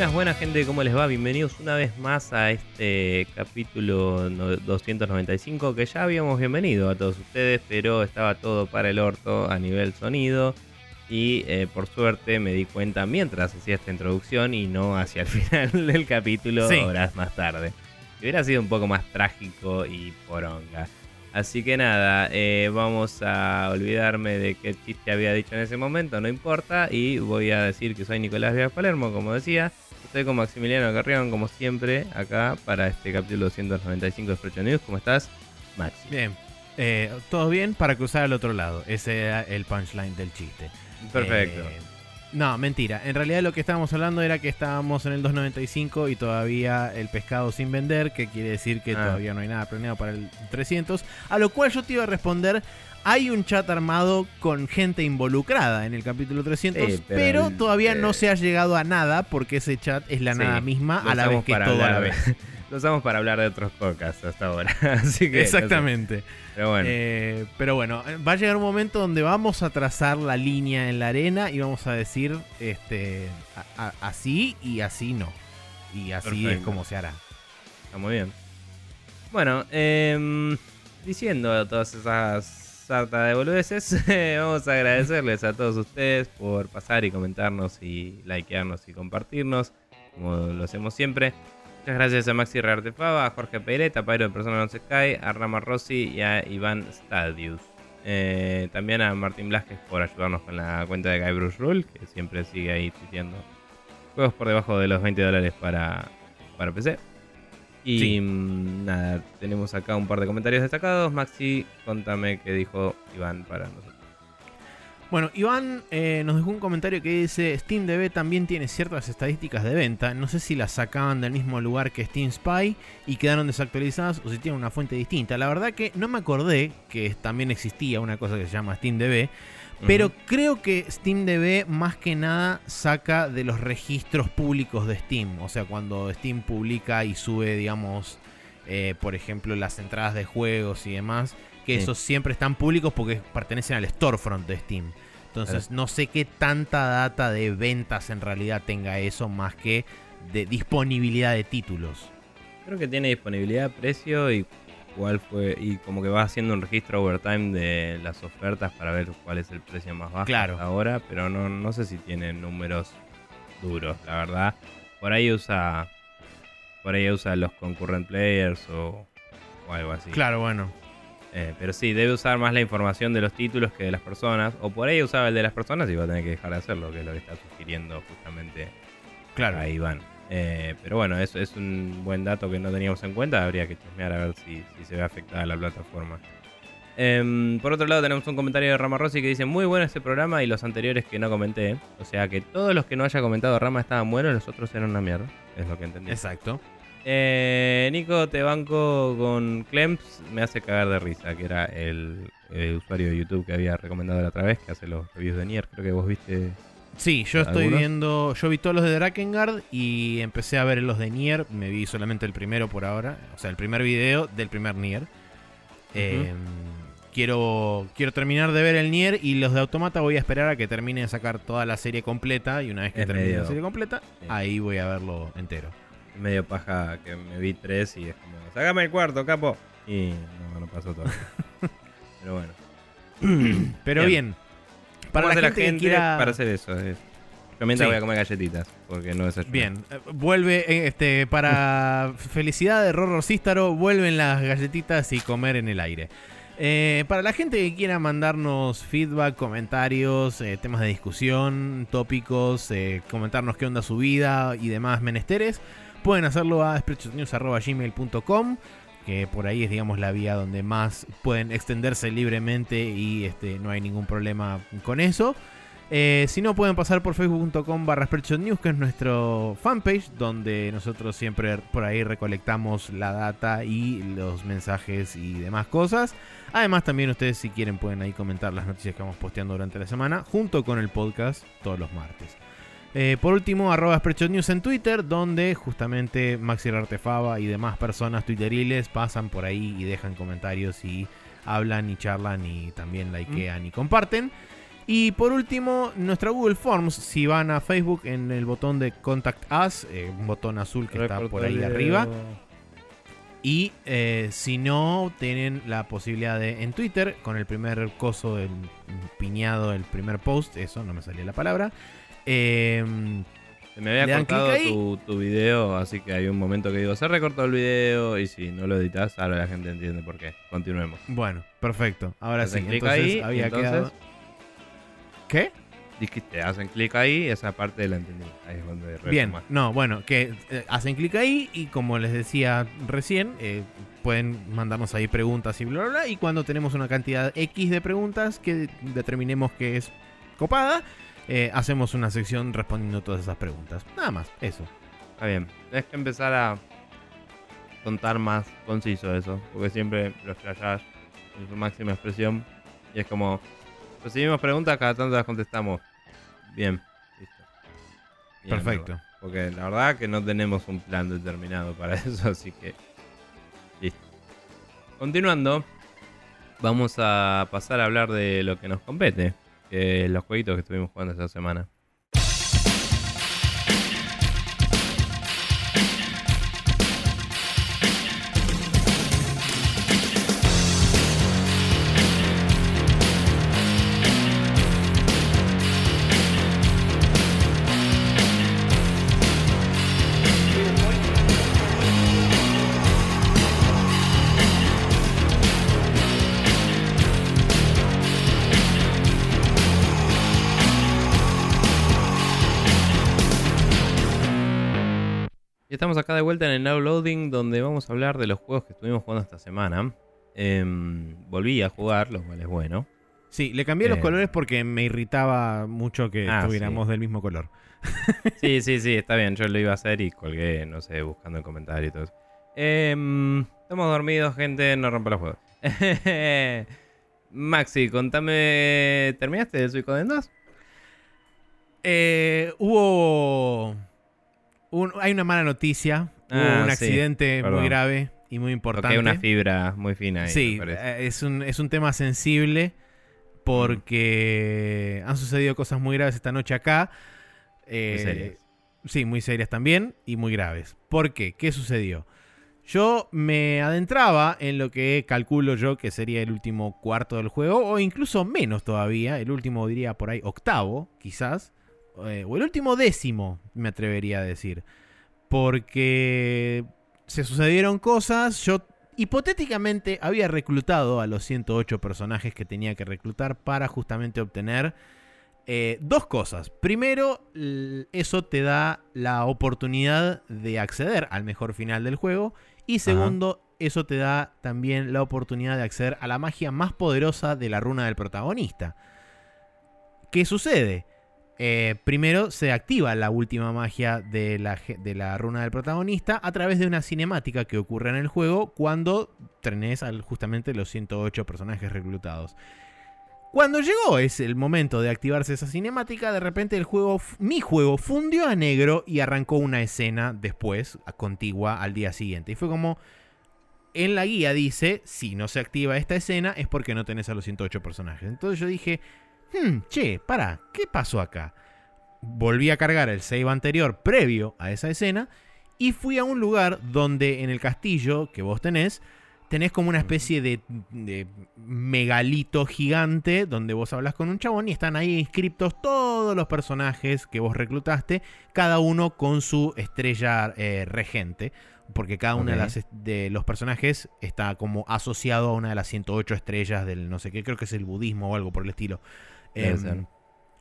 Buenas, buenas gente, ¿cómo les va? Bienvenidos una vez más a este capítulo 295 que ya habíamos bienvenido a todos ustedes, pero estaba todo para el orto a nivel sonido y eh, por suerte me di cuenta mientras hacía esta introducción y no hacia el final del capítulo horas más tarde. Hubiera sido un poco más trágico y poronga. Así que nada, eh, vamos a olvidarme de qué chiste había dicho en ese momento, no importa. Y voy a decir que soy Nicolás Díaz Palermo, como decía. Estoy con Maximiliano Carrión, como siempre, acá para este capítulo 295 de Frecho News. ¿Cómo estás, Maxi? Bien, eh, todo bien para cruzar al otro lado. Ese era el punchline del chiste. Perfecto. Eh, no, mentira. En realidad lo que estábamos hablando era que estábamos en el 295 y todavía el pescado sin vender, que quiere decir que ah. todavía no hay nada planeado para el 300. A lo cual yo te iba a responder, hay un chat armado con gente involucrada en el capítulo 300, pero, todavía no se ha llegado a nada porque ese chat es la nada misma a la vez que todo a la vez. Lo usamos para hablar de otros podcasts hasta ahora. Así que, Exactamente. Pero bueno. Eh, pero bueno, va a llegar un momento donde vamos a trazar la línea en la arena y vamos a decir este así y así no. Y así es como se hará. Está muy bien. Bueno, eh, diciendo todas esas sarta de boludeces, vamos a agradecerles a todos ustedes por pasar y comentarnos y likearnos y compartirnos, como lo hacemos siempre. Muchas gracias a Maxi Reartefaba, a Jorge Pérez, a Pairo de Persona No Sky, a Rama Rossi y a Iván Stadius. Eh, también a Martín Blasquez por ayudarnos con la cuenta de Guy Bruce Rule, que siempre sigue ahí tuiteando juegos por debajo de los 20 dólares para, para PC. Y mm, nada, tenemos acá un par de comentarios destacados. Maxi, contame qué dijo Iván para nosotros. Bueno, Iván eh, nos dejó un comentario que dice, SteamDB también tiene ciertas estadísticas de venta, no sé si las sacaban del mismo lugar que Steam Spy y quedaron desactualizadas o si tienen una fuente distinta. La verdad que no me acordé que también existía una cosa que se llama SteamDB, pero creo que SteamDB más que nada saca de los registros públicos de Steam, o sea, cuando Steam publica y sube, digamos, eh, por ejemplo, las entradas de juegos y demás que esos siempre están públicos porque pertenecen al storefront de Steam. Entonces no sé qué tanta data de ventas en realidad tenga eso más que de disponibilidad de títulos. Creo que tiene disponibilidad, precio y cuál fue y como que va haciendo un registro overtime de las ofertas para ver cuál es el precio más bajo ahora, pero no, no sé si tiene números duros, la verdad. Por ahí usa por ahí usa los concurrent players o, o algo así. Claro, bueno. Eh, pero sí, debe usar más la información de los títulos que de las personas. O por ahí usaba el de las personas y va a tener que dejar de hacerlo, que es lo que está sugiriendo justamente claro. a Iván. Eh, pero bueno, eso es un buen dato que no teníamos en cuenta. Habría que chismear a ver si, se ve afectada la plataforma. Em, por otro lado, tenemos un comentario de Rama Rossi que dice: Muy bueno este programa y los anteriores que no comenté. O sea que todos los que no haya comentado Rama estaban buenos, los otros eran una mierda. Es lo que entendí. Exacto. Eh, Nico, te banco con Clemps. Me hace cagar de risa, que era el, usuario de YouTube que había recomendado la otra vez, que hace los reviews de Nier. Creo que vos viste. Sí, yo estoy viendo. Yo vi todos los de Drakengard y empecé a ver los de Nier. Me vi solamente el primero por ahora. O sea, el primer video del primer Nier. Em, quiero, quiero terminar de ver el Nier y los de Automata voy a esperar a que termine de sacar toda la serie completa. Y una vez que termine la serie completa, ahí voy a verlo entero medio paja que me vi tres y es como, sácame el cuarto, capo. Y no, no pasó todo. Pero bueno. Pero bien. Para la, gente, para hacer eso. Yo mientras voy a comer galletitas, porque no es Bien, eh, vuelve, eh, este, para felicidad de Rorro Cístaro, vuelven las galletitas y comer en el aire. Eh, para la gente que quiera mandarnos feedback, comentarios, temas de discusión, tópicos, comentarnos qué onda su vida y demás menesteres, Pueden hacerlo a spreadshotnews.gmail.com que por ahí es digamos la vía donde más pueden extenderse libremente y este, no hay ningún problema con eso. Eh, si no, pueden pasar por facebook.com barra News, que es nuestro fanpage, donde nosotros siempre por ahí recolectamos la data y los mensajes y demás cosas. Además, también ustedes si quieren pueden ahí comentar las noticias que vamos posteando durante la semana, junto con el podcast todos los martes. Eh, por último, arroba News en Twitter, donde justamente Maxi Artefaba y demás personas twitteriles pasan por ahí y dejan comentarios y hablan y charlan y también likean y comparten. Y por último, nuestra Google Forms, si van a Facebook en el botón de Contact Us, eh, un botón azul que está por ahí arriba. Y eh, si no, tienen la posibilidad de en Twitter, con el primer coso del piñado, el primer post, eso no me salía la palabra. Eh, se me había cortado tu, tu, video, así que hay un momento que digo, se recortó el video y si no lo editas, ahora la gente entiende por qué. Continuemos. Bueno, perfecto. Ahora sí, entonces ahí, había quedado... ¿Qué? Dijiste, hacen clic ahí, esa parte la entendí. Ahí es donde Bien, no, bueno, que eh, hacen clic ahí y como les decía recién, eh, pueden mandarnos ahí preguntas y bla, bla, bla. Y cuando tenemos una cantidad X de preguntas que determinemos que es copada, eh, hacemos una sección respondiendo todas esas preguntas. Nada más, eso. Está bien. Tienes que empezar a contar más conciso eso, porque siempre los flashás en su máxima expresión y es como recibimos preguntas, cada tanto las contestamos. Bien, listo. Perfecto. Porque la verdad que no tenemos un plan determinado para eso, así que listo. Continuando, vamos a pasar a hablar de lo que nos compete los jueguitos que estuvimos jugando esta semana. Acá de vuelta en el Now Loading, donde vamos a hablar de los juegos que estuvimos jugando esta semana. Em, volví a jugar, lo cual es bueno. Sí, le cambié los eh. colores porque me irritaba mucho que ah, estuviéramos del mismo color. sí, sí, sí, está bien. Yo lo iba a hacer y colgué, no sé, buscando en comentarios y todo eso. Em, estamos dormidos, gente, no rompa los juegos. Maxi, contame. ¿Terminaste de Suicoden 2? Eh, hubo hay una mala noticia. Hubo ah, un accidente muy grave y muy importante. Hay una fibra muy fina. Ahí, sí, eh, es un, es un tema sensible porque han sucedido cosas muy graves esta noche acá. muy serias. Sí, muy serias también y muy graves. ¿Por qué? ¿Qué sucedió? Yo me adentraba en lo que calculo yo que sería el último cuarto del juego, o incluso menos todavía, el último diría por ahí octavo, quizás. Eh, o el último décimo, me atrevería a decir. Porque se sucedieron cosas, yo hipotéticamente había reclutado a los 108 personajes que tenía que reclutar para justamente obtener eh, dos cosas. Primero, eso te da la oportunidad de acceder al mejor final del juego. Y segundo, eso te da también la oportunidad de acceder a la magia más poderosa de la runa del protagonista. ¿Qué sucede? Eh, primero se activa la última magia de la, de la, runa del protagonista a través de una cinemática que ocurre en el juego cuando tenés justamente los 108 personajes reclutados. Cuando llegó es el momento de activarse esa cinemática, de repente el juego, mi juego, fundió a negro y arrancó una escena después, contigua al día siguiente. Y fue como, en la guía dice, si no se activa esta escena es porque no tenés a los 108 personajes. Entonces yo dije, hmm, che, para, ¿qué pasó acá? Volví a cargar el save anterior previo a esa escena y fui a un lugar donde en el castillo que vos tenés, tenés como una especie de, megalito gigante donde vos hablas con un chabón y están ahí inscriptos todos los personajes que vos reclutaste, cada uno con su estrella eh, regente. Porque cada uno de, de, los personajes está como asociado a una de las 108 estrellas del no sé qué, creo que es el budismo o algo por el estilo. Em,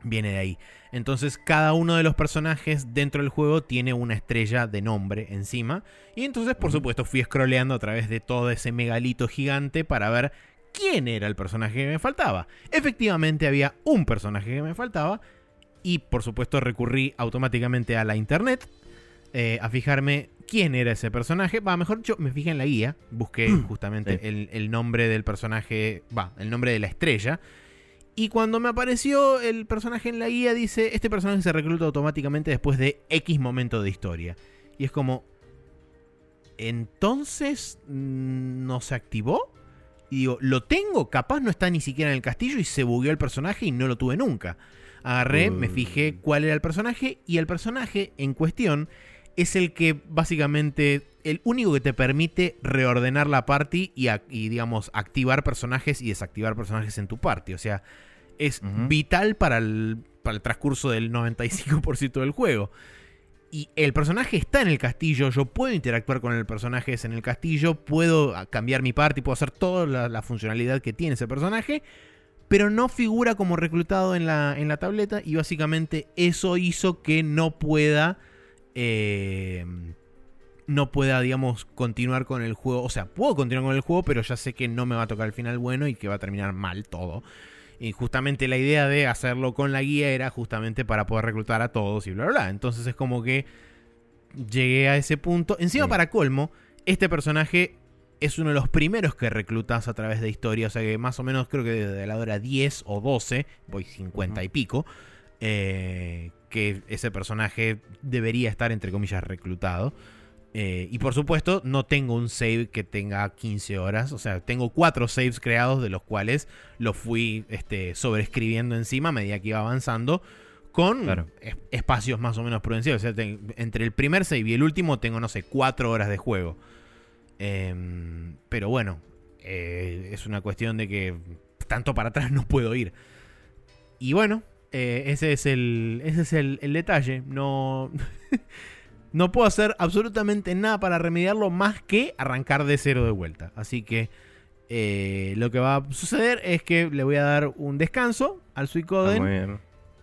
viene de ahí. Entonces cada uno de los personajes dentro del juego tiene una estrella de nombre encima. Y entonces por supuesto fui scrolleando a través de todo ese megalito gigante para ver quién era el personaje que me faltaba. Efectivamente había un personaje que me faltaba. Y por supuesto recurrí automáticamente a la internet. Eh, a fijarme quién era ese personaje. Va, mejor yo me fijé en la guía. Busqué justamente el, el nombre del personaje. Va, el nombre de la estrella. Y cuando me apareció el personaje en la guía, dice, este personaje se recluta automáticamente después de X momento de historia. Y es como, entonces, mm, ¿no se activó? Y digo, ¿lo tengo? Capaz no está ni siquiera en el castillo y se bugueó el personaje y no lo tuve nunca. Agarré, me fijé cuál era el personaje y el personaje en cuestión es el que básicamente, el único que te permite reordenar la party y, digamos, activar personajes y desactivar personajes en tu party. O sea, es vital para el, para el transcurso del 95% del juego. Y el personaje está en el castillo, yo puedo interactuar con el personaje en el castillo, puedo cambiar mi party, puedo hacer toda la, funcionalidad que tiene ese personaje, pero no figura como reclutado en la, en la tableta y básicamente eso hizo que no pueda... Eh, no pueda, digamos, continuar con el juego. O sea, puedo continuar con el juego, pero ya sé que no me va a tocar el final bueno y que va a terminar mal todo. Y justamente la idea de hacerlo con la guía era justamente para poder reclutar a todos y bla, bla, bla. Entonces es como que llegué a ese punto. Encima, para colmo, este personaje es uno de los primeros que reclutas a través de historia. O sea que más o menos creo que desde la hora 10 o 12, voy 50 y pico, eh, que ese personaje debería estar, entre comillas, reclutado. Eh, y por supuesto, no tengo un save que tenga 15 horas. O sea, tengo cuatro saves creados, de los cuales los fui este, sobreescribiendo encima a medida que iba avanzando. Con espacios más o menos prudenciales. O sea, entre el primer save y el último tengo, no sé, cuatro horas de juego. Em, pero bueno, eh, es una cuestión de que tanto para atrás no puedo ir. Y bueno, eh, ese es el, ese es el, el detalle. No. No puedo hacer absolutamente nada para remediarlo más que arrancar de cero de vuelta. Así que eh, lo que va a suceder es que le voy a dar un descanso al Suicoden. Ah,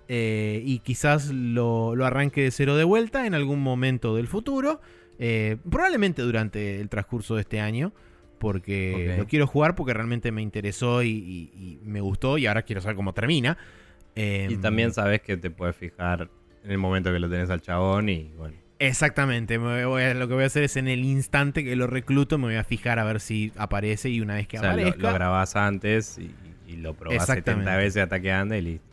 eh, y quizás lo, arranque de cero de vuelta en algún momento del futuro. Eh, probablemente durante el transcurso de este año. Porque lo quiero jugar porque realmente me interesó y, me gustó. Y ahora quiero saber cómo termina. y em, también sabes que te puedes fijar en el momento que lo tenés al chabón y bueno. Exactamente, lo que voy a hacer es en el instante que lo recluto, me voy a fijar a ver si aparece y una vez que aparezca... Lo, grabás antes y, lo probás 70 veces hasta que ande y listo.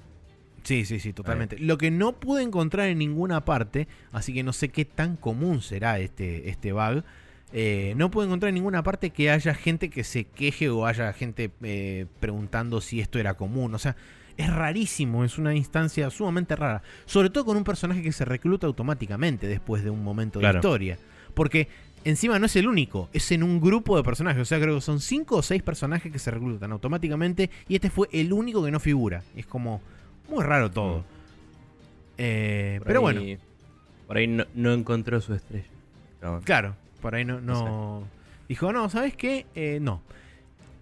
Sí, sí, sí, totalmente. Lo que no pude encontrar en ninguna parte, así que no sé qué tan común será este, este bug, eh, no pude encontrar en ninguna parte que haya gente que se queje o haya gente eh, preguntando si esto era común. O sea, es rarísimo, es una instancia sumamente rara. Sobre todo con un personaje que se recluta automáticamente después de un momento de historia. Porque encima no es el único, es en un grupo de personajes. O sea, creo que son 5 o 6 personajes que se reclutan automáticamente. Y este fue el único que no figura. Es como muy raro todo. Mm. Eh, pero bueno. Por ahí no, encontró su estrella. Claro, por ahí no. no... Dijo, no, ¿sabes qué? Eh, no.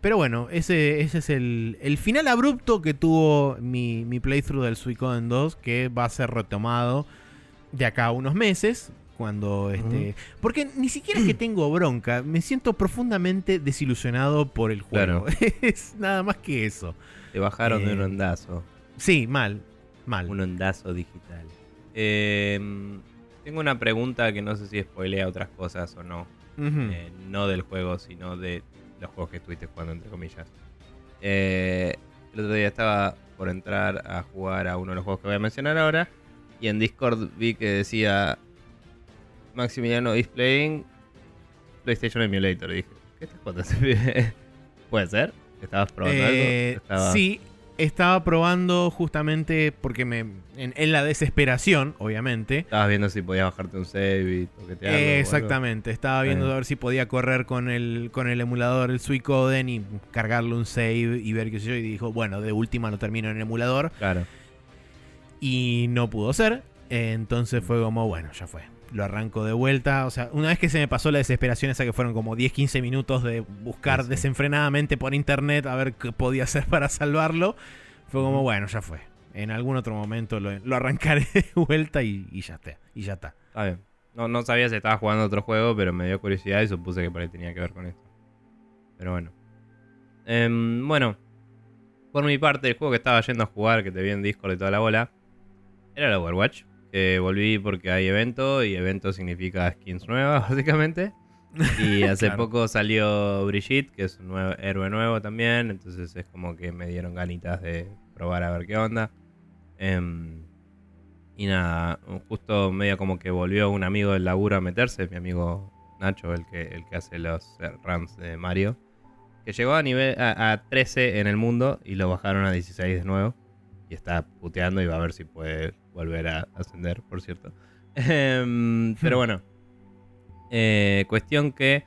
Pero bueno, ese, ese es el, final abrupto que tuvo mi, playthrough del Suicoden 2, que va a ser retomado de acá a unos meses. Cuando este. Porque ni siquiera es que tengo bronca. Me siento profundamente desilusionado por el juego. es nada más que eso. Te bajaron de un eh, ondazo. Sí, mal. Mal. Un ondazo digital. Em, tengo una pregunta que no sé si spoilea otras cosas o no. Eh, no del juego, sino de los juegos que estuviste jugando, entre comillas. Eh, el otro día estaba por entrar a jugar a uno de los juegos que voy a mencionar ahora. Y en Discord vi que decía Maximiliano is playing PlayStation Emulator. Y dije, ¿qué estás jugando? ¿Puede ser? ¿Estabas probando eh, algo? Sí, estaba probando justamente porque me en, la desesperación, obviamente. Estabas viendo si podías bajarte un save y toquetearlo. exactamente, estaba viendo a ver si podía correr con el, con el emulador, el Suicoden y cargarle un save y ver qué sé yo. Y dijo, bueno, de última lo termino en el emulador. Claro. Y no pudo ser. Entonces fue como, bueno, ya fue. Lo arranco de vuelta. O sea, una vez que se me pasó la desesperación esa que fueron como 10-15 minutos de buscar desenfrenadamente por internet a ver qué podía hacer para salvarlo, fue como, bueno, ya fue en algún otro momento lo, arrancaré de vuelta y, ya está. Y ya está. Bien. No, no sabía si estaba jugando otro juego, pero me dio curiosidad y supuse que por ahí tenía que ver con esto. Pero bueno. Em, bueno. Por mi parte, el juego que estaba yendo a jugar, que te vi en Discord y toda la bola, era el Overwatch. Que volví porque hay evento y evento significa skins nuevas, básicamente. Y hace poco salió Brigitte, que es un nuevo, héroe nuevo también. Entonces es como que me dieron ganitas de probar a ver qué onda. Em, y nada, justo medio como que volvió un amigo del laburo a meterse, mi amigo Nacho, el que, el que hace los runs de Mario. que llegó a nivel a, a 13 en el mundo y lo bajaron a 16 de nuevo. Y está puteando y va a ver si puede volver a ascender, por cierto. Em, pero bueno. Eh, cuestión que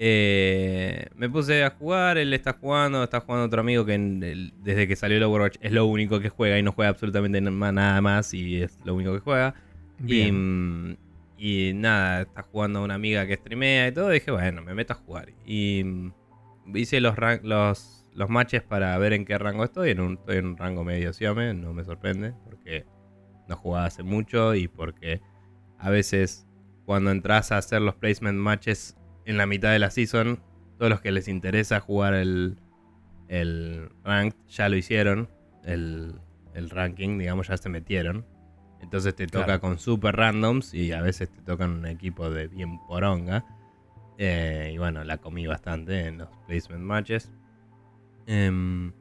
eh, me puse a jugar, él está jugando, está jugando otro amigo que en desde que salió el Overwatch es lo único que juega y no juega absolutamente na- nada más y es lo único que juega. Y, Bien. mm, y nada, está jugando una amiga que streamea y todo. Y dije, bueno, me meto a jugar. Y mm, hice los, los, los matches para ver en qué rango estoy. En un, estoy en un rango medio Siome, no me sorprende. Porque no jugaba hace mucho y porque a veces cuando entras a hacer los placement matches en la mitad de la season, todos los que les interesa jugar el, el ranked ya lo hicieron. El, el ranking, digamos, ya se metieron. Entonces te toca Claro. con super randoms y a veces te tocan un equipo de bien poronga. Eh, y bueno, la comí bastante en los placement matches. Em,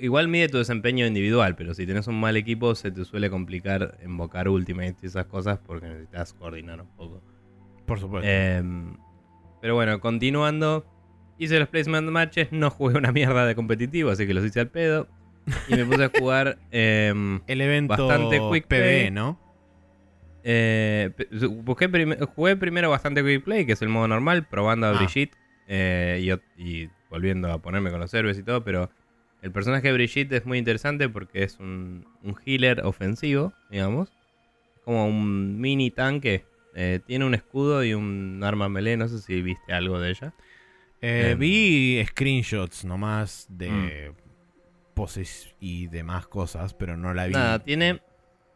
igual mide tu desempeño individual, pero si tenés un mal equipo se te suele complicar invocar ultimates y esas cosas porque necesitas coordinar un poco. Por supuesto. Em, pero bueno, continuando. Hice los placement matches, no jugué una mierda de competitivo, así que los hice al pedo. Y me puse a jugar. em, el evento bastante quick play. ¿no? eh, busqué prim- jugué primero bastante Quick Play, que es el modo normal, probando a Ah. Brigitte eh, y volviendo a ponerme con los héroes y todo, pero el personaje de Brigitte es muy interesante porque es un, un healer ofensivo, digamos. Como un mini tanque. Eh, tiene un escudo y un arma melee, no sé si viste algo de ella. Eh, Em. vi screenshots nomás de Mm. poses y demás cosas, pero no la vi. Nada, tiene,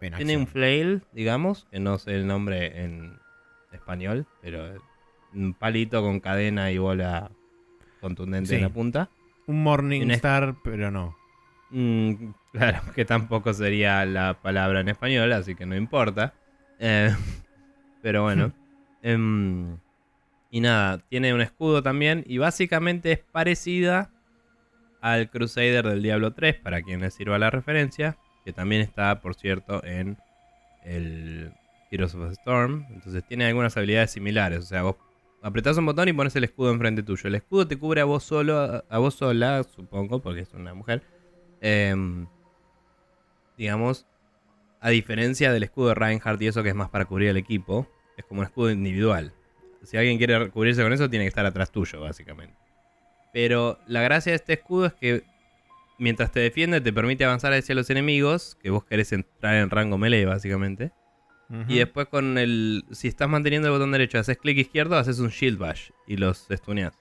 en tiene un flail, digamos, que no sé el nombre en español, pero un palito con cadena y bola contundente Sí. en la punta. Un Morning Tiene- Star, pero no. Mm, claro, que tampoco sería la palabra en español, así que no importa. Eh, pero bueno. Em, y nada, tiene un escudo también y básicamente es parecida al Crusader del Diablo 3, para quien le sirva la referencia, que también está, por cierto, en el Heroes of the Storm. Entonces tiene algunas habilidades similares. O sea, vos apretás un botón y pones el escudo enfrente tuyo. El escudo te cubre a vos solo, a, vos sola, supongo, porque es una mujer. Em, digamos, a diferencia del escudo de Reinhardt y eso que es más para cubrir el equipo, es como un escudo individual. Si alguien quiere cubrirse con eso, tiene que estar atrás tuyo, básicamente. Pero la gracia de este escudo es que mientras te defiende, te permite avanzar hacia los enemigos, que vos querés entrar en rango melee, básicamente. Y después con el... Si estás manteniendo el botón derecho, haces clic izquierdo, haces un shield bash y los stuneas.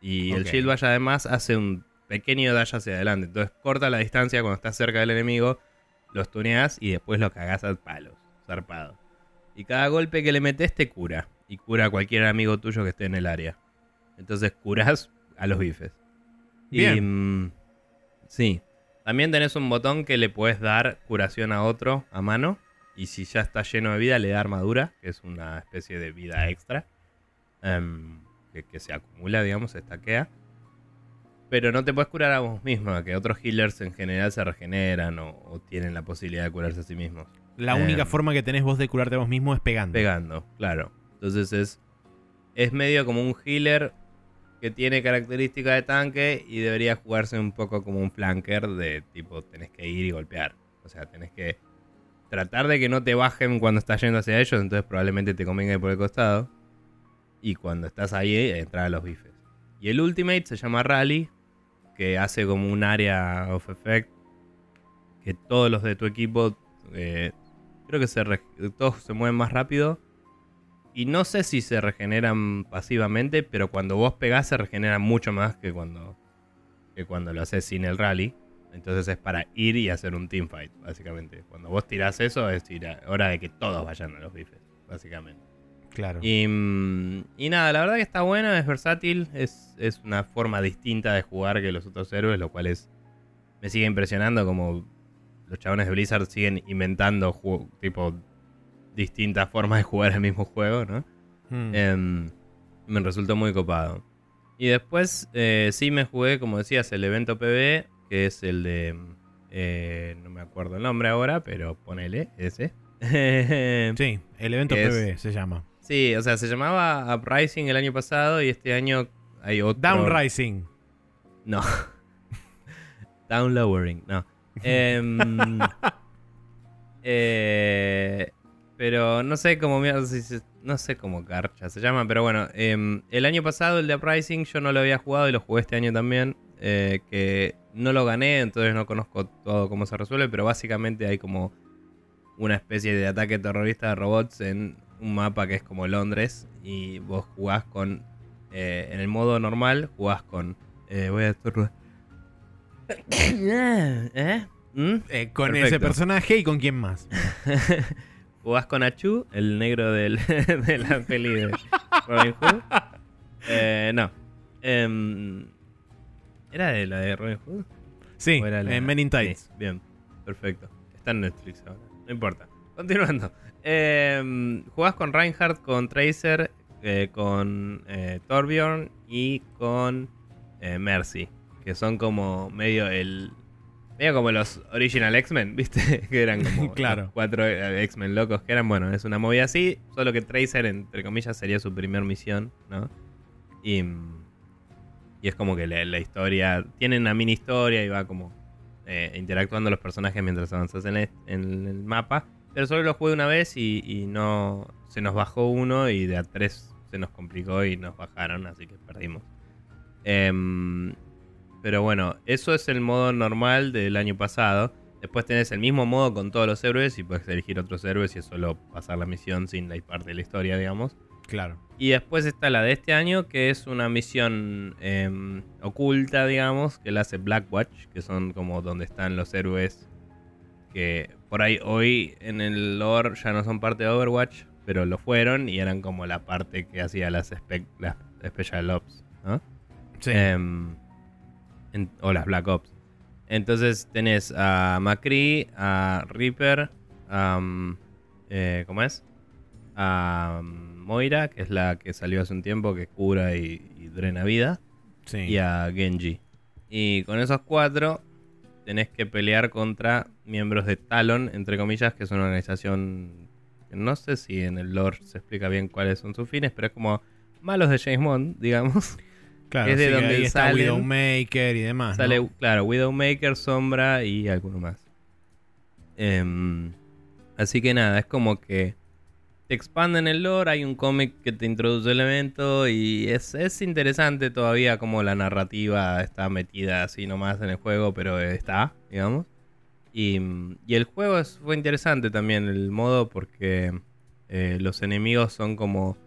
Y el shield bash además hace un pequeño dash hacia adelante. Entonces corta la distancia cuando estás cerca del enemigo, los tuneas y después lo cagás a palos, zarpado. Y cada golpe que le metes te cura. Y cura a cualquier amigo tuyo que esté en el área. Entonces curás a los bifes. Y, Bien. mm, sí. También tenés un botón que le puedes dar curación a otro a mano. Y si ya está lleno de vida, le da armadura, que es una especie de vida extra. em, que, que se acumula, digamos, se estaquea. Pero no te puedes curar a vos mismo, que otros healers en general se regeneran o, o tienen la posibilidad de curarse a sí mismos. La única em, forma que tenés vos de curarte a vos mismo es pegando. Pegando, claro. Entonces es, es medio como un healer que tiene característica de tanque y debería jugarse un poco como un flanker de tipo tenés que ir y golpear. O sea, tenés que tratar de que no te bajen cuando estás yendo hacia ellos, entonces probablemente te convenga ir por el costado. Y cuando estás ahí, entrar a los bifes. Y el ultimate se llama Rally, que hace como un área of effect que todos los de tu equipo eh, creo que se todos se mueven más rápido. Y no sé si se regeneran pasivamente, pero cuando vos pegás se regeneran mucho más que cuando, que cuando lo haces sin el rally. Entonces es para ir y hacer un teamfight, básicamente. Cuando vos tirás eso es hora de que todos vayan a los bifes, básicamente. Claro. Y, mm, y nada, la verdad que está buena, es versátil, es, es una forma distinta de jugar que los otros héroes, lo cual es me sigue impresionando como los chabones de Blizzard siguen inventando tipo distintas formas de jugar el mismo juego, ¿no? Mm. Em, me resultó muy copado. Y después eh, sí me jugué, como decías, el evento PB, que es el de... eh, no me acuerdo el nombre ahora, pero ponele ese. sí, el evento PvE se llama. Sí, o sea, se llamaba Uprising el año pasado y este año hay otro. Down Rising. No. Down lowering, no. Em, eh, pero no sé cómo no sé cómo carcha se llama, pero bueno, em, el año pasado el de Uprising yo no lo había jugado y lo jugué este año también, eh, que no lo gané, entonces no conozco todo cómo se resuelve, pero básicamente hay como una especie de ataque terrorista de robots en un mapa que es como Londres y vos jugás con, eh, en el modo normal, jugás con, eh, voy a ¿Eh? ¿Mm? Eh, con ese personaje y con quién más. Jugás con Achu, el negro del, de la peli de Robin Hood. Eh, no. Em, ¿Era de la de Robin Hood? Sí, en Men in Tights. bien, perfecto. Está en Netflix ahora. No importa. Continuando. Eh, jugás con Reinhardt, con Tracer, eh, con eh, Torbjorn y con Mercy. Que son como medio el, Medio como los original X-Men, ¿viste? que eran como claro. cuatro eh, X-Men locos que eran, bueno, es una movida así, solo que Tracer, entre comillas, sería su primer misión, ¿no? Y, y es como que la, historia, tiene una mini historia y va como eh, interactuando los personajes mientras avanzas en, el mapa. Pero solo lo jugué una vez y, no se nos bajó uno y de a tres se nos complicó y nos bajaron, así que perdimos. Eh, pero bueno, eso es el modo normal del año pasado. Después tenés el mismo modo con todos los héroes y puedes elegir otros héroes y es solo pasar la misión sin la parte de la historia, digamos. Claro. Y después está la de este año, que es una misión em, oculta, digamos, que la hace Blackwatch, que son como donde están los héroes que por ahí hoy en el lore ya no son parte de Overwatch, pero lo fueron y eran como la parte que hacía las, las Special Ops, ¿no? Sí. Eh, o las Black Ops. Entonces tenés a Macri, a Reaper, a, eh, ¿cómo es? A Moira, que es la que salió hace un tiempo, que cura y, drena vida. Y a Genji. Y con esos cuatro tenés que pelear contra miembros de Talon, entre comillas, que es una organización que no sé si en el lore se explica bien cuáles son sus fines, pero es como malos de James Bond, digamos. Claro, es de donde está Widowmaker y demás. Sale, claro, Widowmaker, Sombra y alguno más. Em, así que nada, es como que te expanden el lore, hay un cómic que te introduce el evento y es, interesante todavía como la narrativa está metida así nomás en el juego, pero está, digamos. Y, el juego fue interesante también, el modo, porque eh, los enemigos son como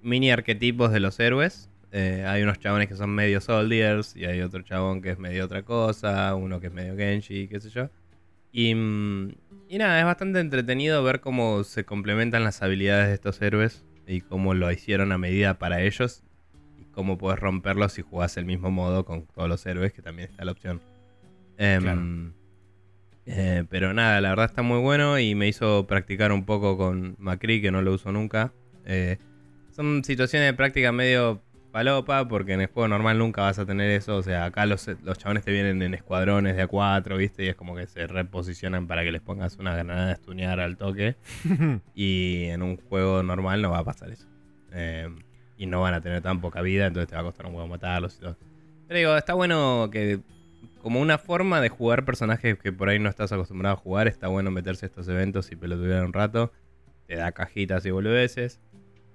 mini arquetipos de los héroes. Eh, hay unos chabones que son medio soldiers y hay otro chabón que es medio otra cosa, uno que es medio Genji, qué sé yo. Y, mm, y nada, es bastante entretenido ver cómo se complementan las habilidades de estos héroes y cómo lo hicieron a medida para ellos y cómo puedes romperlos si jugás el mismo modo con todos los héroes, que también está la opción. Em, eh, pero nada, la verdad está muy bueno y me hizo practicar un poco con Macri, que no lo uso nunca. Eh, son situaciones de práctica medio palopa, porque en el juego normal nunca vas a tener eso. O sea, acá los, los chabones te vienen en escuadrones de A4, ¿viste? Y es como que se reposicionan para que les pongas una granada de estunear al toque. y en un juego normal no va a pasar eso. Eh, y no van a tener tan poca vida, entonces te va a costar un huevo matarlos y todo. Pero digo, está bueno que como una forma de jugar personajes que por ahí no estás acostumbrado a jugar, está bueno meterse a estos eventos y pelotudear un rato. Te da cajitas y boludeces.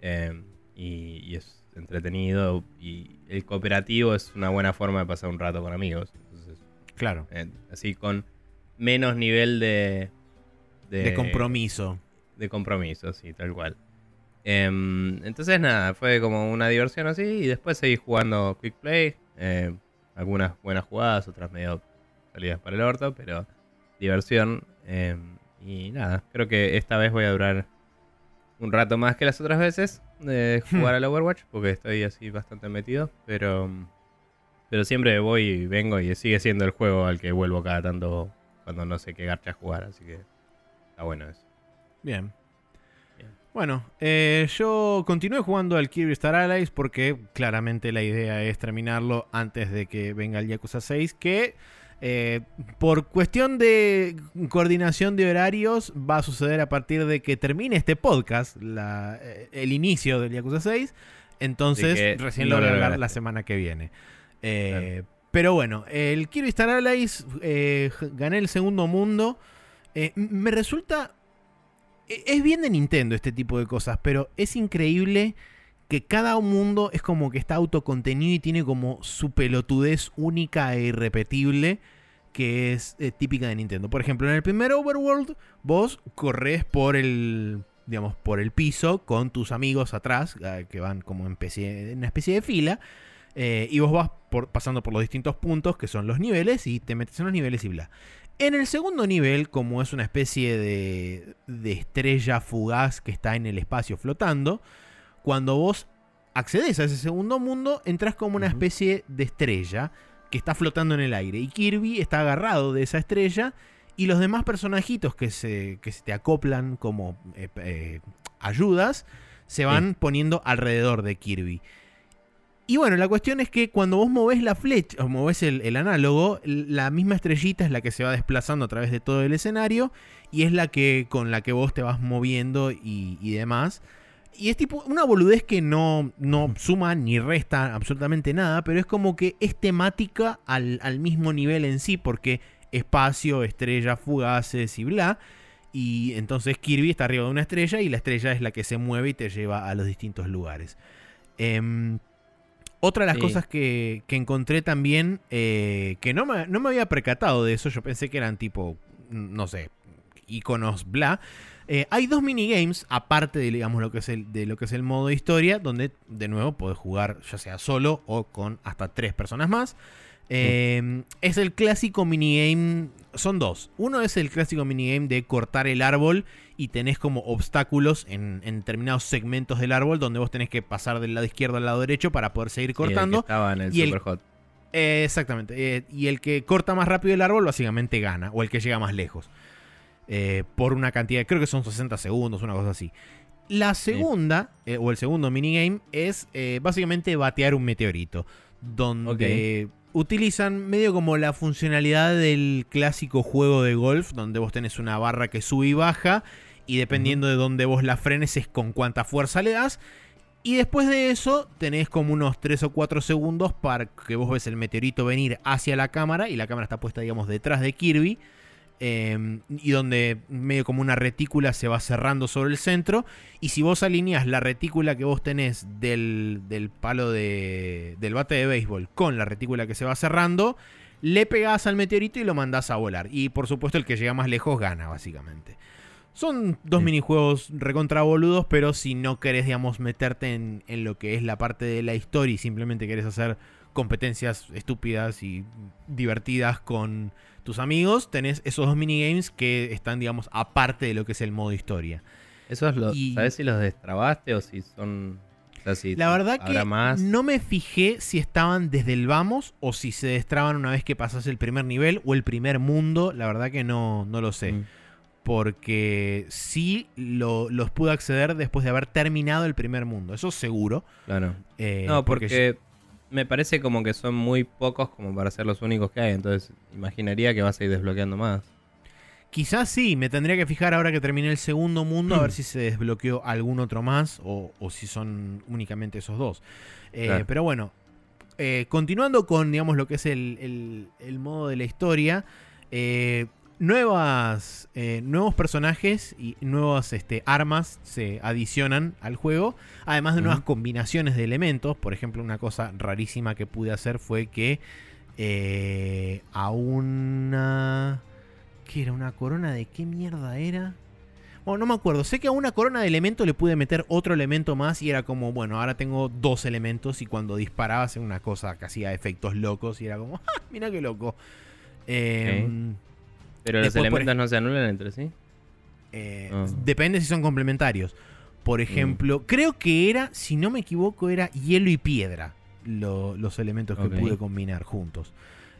Eh, y, y es entretenido y el cooperativo es una buena forma de pasar un rato con amigos. claro. Eh, así con menos nivel de, de, compromiso. De compromiso, sí, tal cual. Em, entonces nada, fue como una diversión así y después seguí jugando Quick Play. Eh, algunas buenas jugadas, otras medio salidas para el orto, pero diversión. Em, y nada, creo que esta vez voy a durar un rato más que las otras veces de hmm. jugar al Overwatch, porque estoy así bastante metido, pero, pero siempre voy y vengo y sigue siendo el juego al que vuelvo cada tanto cuando no sé qué garcha jugar, así que está bueno eso. Bien. Bueno, eh, yo continué jugando al Kirby Star Allies porque claramente la idea es terminarlo antes de que venga el Yakuza 6, que eh, por cuestión de coordinación de horarios, va a suceder a partir de que termine este podcast, eh, el inicio del Yakuza 6. Entonces, recién lo voy a hablar la semana que viene. Eh, Pero bueno, el Kirby Star Allies, gané el segundo mundo. Me resulta... e- Es bien de Nintendo este tipo de cosas, pero es increíble que cada mundo es como que está autocontenido y tiene como su pelotudez única e irrepetible que es eh, típica de Nintendo. Por ejemplo, en el primer Overworld vos corres por el digamos por el piso con tus amigos atrás eh, que van como en, en una especie de fila eh, y vos vas por- pasando por los distintos puntos que son los niveles y te metes en los niveles y bla. En el segundo nivel, como es una especie de, de estrella fugaz que está en el espacio flotando, cuando vos accedes a ese segundo mundo, entras como una especie de estrella que está flotando en el aire. Y Kirby está agarrado de esa estrella y los demás personajitos que se, que se te acoplan como eh, eh, ayudas se van poniendo alrededor de Kirby. Y bueno, la cuestión es que cuando vos movés la flecha, o movés el, el análogo, la misma estrellita es la que se va desplazando a través de todo el escenario y es la que con la que vos te vas moviendo y, y demás. Y es tipo una boludez que no, no suma ni resta absolutamente nada, pero es como que es temática al, al mismo nivel en sí, porque espacio, estrellas fugaces y bla. Y entonces Kirby está arriba de una estrella y la estrella es la que se mueve y te lleva a los distintos lugares. Em, otra de las Sí. cosas que, que encontré también, eh, que no me, no me había percatado de eso, yo pensé que eran tipo, no sé, iconos bla. Eh, hay dos minigames, aparte de, digamos, lo que es el, de lo que es el modo historia, donde de nuevo podés jugar ya sea solo o con hasta tres personas más. Eh, Es el clásico minigame. Son dos. Uno es el clásico minigame de cortar el árbol y tenés como obstáculos en, en determinados segmentos del árbol donde vos tenés que pasar del lado izquierdo al lado derecho para poder seguir Sí, el que cortando. estaba en el y el- Superhot. Eh, exactamente. eh, y el que corta más rápido el árbol básicamente gana. O el que llega más lejos. Eh, por una cantidad, creo que son 60 segundos, una cosa así. La segunda, eh, o el segundo minigame, es eh, básicamente batear un meteorito. Donde utilizan medio como la funcionalidad del clásico juego de golf, donde vos tenés una barra que sube y baja. Y dependiendo de dónde vos la frenes es con cuánta fuerza le das. Y después de eso tenés como unos 3 o 4 segundos para que vos ves el meteorito venir hacia la cámara y la cámara está puesta digamos detrás de Kirby. Eh, y donde medio como una retícula se va cerrando sobre el centro. Y si vos alineás la retícula que vos tenés del, del palo de, del bate de béisbol con la retícula que se va cerrando, le pegás al meteorito y lo mandás a volar. Y por supuesto el que llega más lejos gana básicamente. Son dos Sí. minijuegos recontra boludos, pero si no querés, digamos, meterte en, en lo que es la parte de la historia y simplemente querés hacer competencias estúpidas y divertidas con tus amigos, tenés esos dos minigames que están, digamos, aparte de lo que es el modo historia. Esos los, y- ¿Sabes si los destrabaste o si son. O sea, si La verdad que más. no me fijé si estaban desde el vamos o si se destraban una vez que pasas el primer nivel o el primer mundo. La verdad que no, no lo sé. Mm. Porque sí lo- los pude acceder después de haber terminado el primer mundo. Eso seguro. Claro. Eh, No, porque me parece como que son muy pocos como para ser los únicos que hay. Entonces, imaginaría que vas a ir desbloqueando más. Quizás sí, me tendría que fijar ahora que terminé el segundo mundo a ver si se desbloqueó algún otro más o, o si son únicamente esos dos. Eh, Claro. Pero bueno, eh, continuando con digamos lo que es el, el- el modo de la historia, eh, nuevas, eh, nuevos personajes y nuevas este, armas se adicionan al juego, además de nuevas combinaciones de elementos. Por ejemplo, una cosa rarísima que pude hacer fue que eh, a una... ¿Qué era? ¿Una corona de qué mierda era? Bueno, no me acuerdo. Sé que a una corona de elemento le pude meter otro elemento más y era como, bueno, ahora tengo dos elementos y cuando disparaba hacía una cosa que hacía efectos locos y era como, ¡ah! Mira qué loco. Eh, Pero los Después, elementos no se anulan entre sí. eh, Ah. Depende si son complementarios. Por ejemplo, creo que era, si no me equivoco, era hielo y piedra lo- los elementos que pude combinar juntos.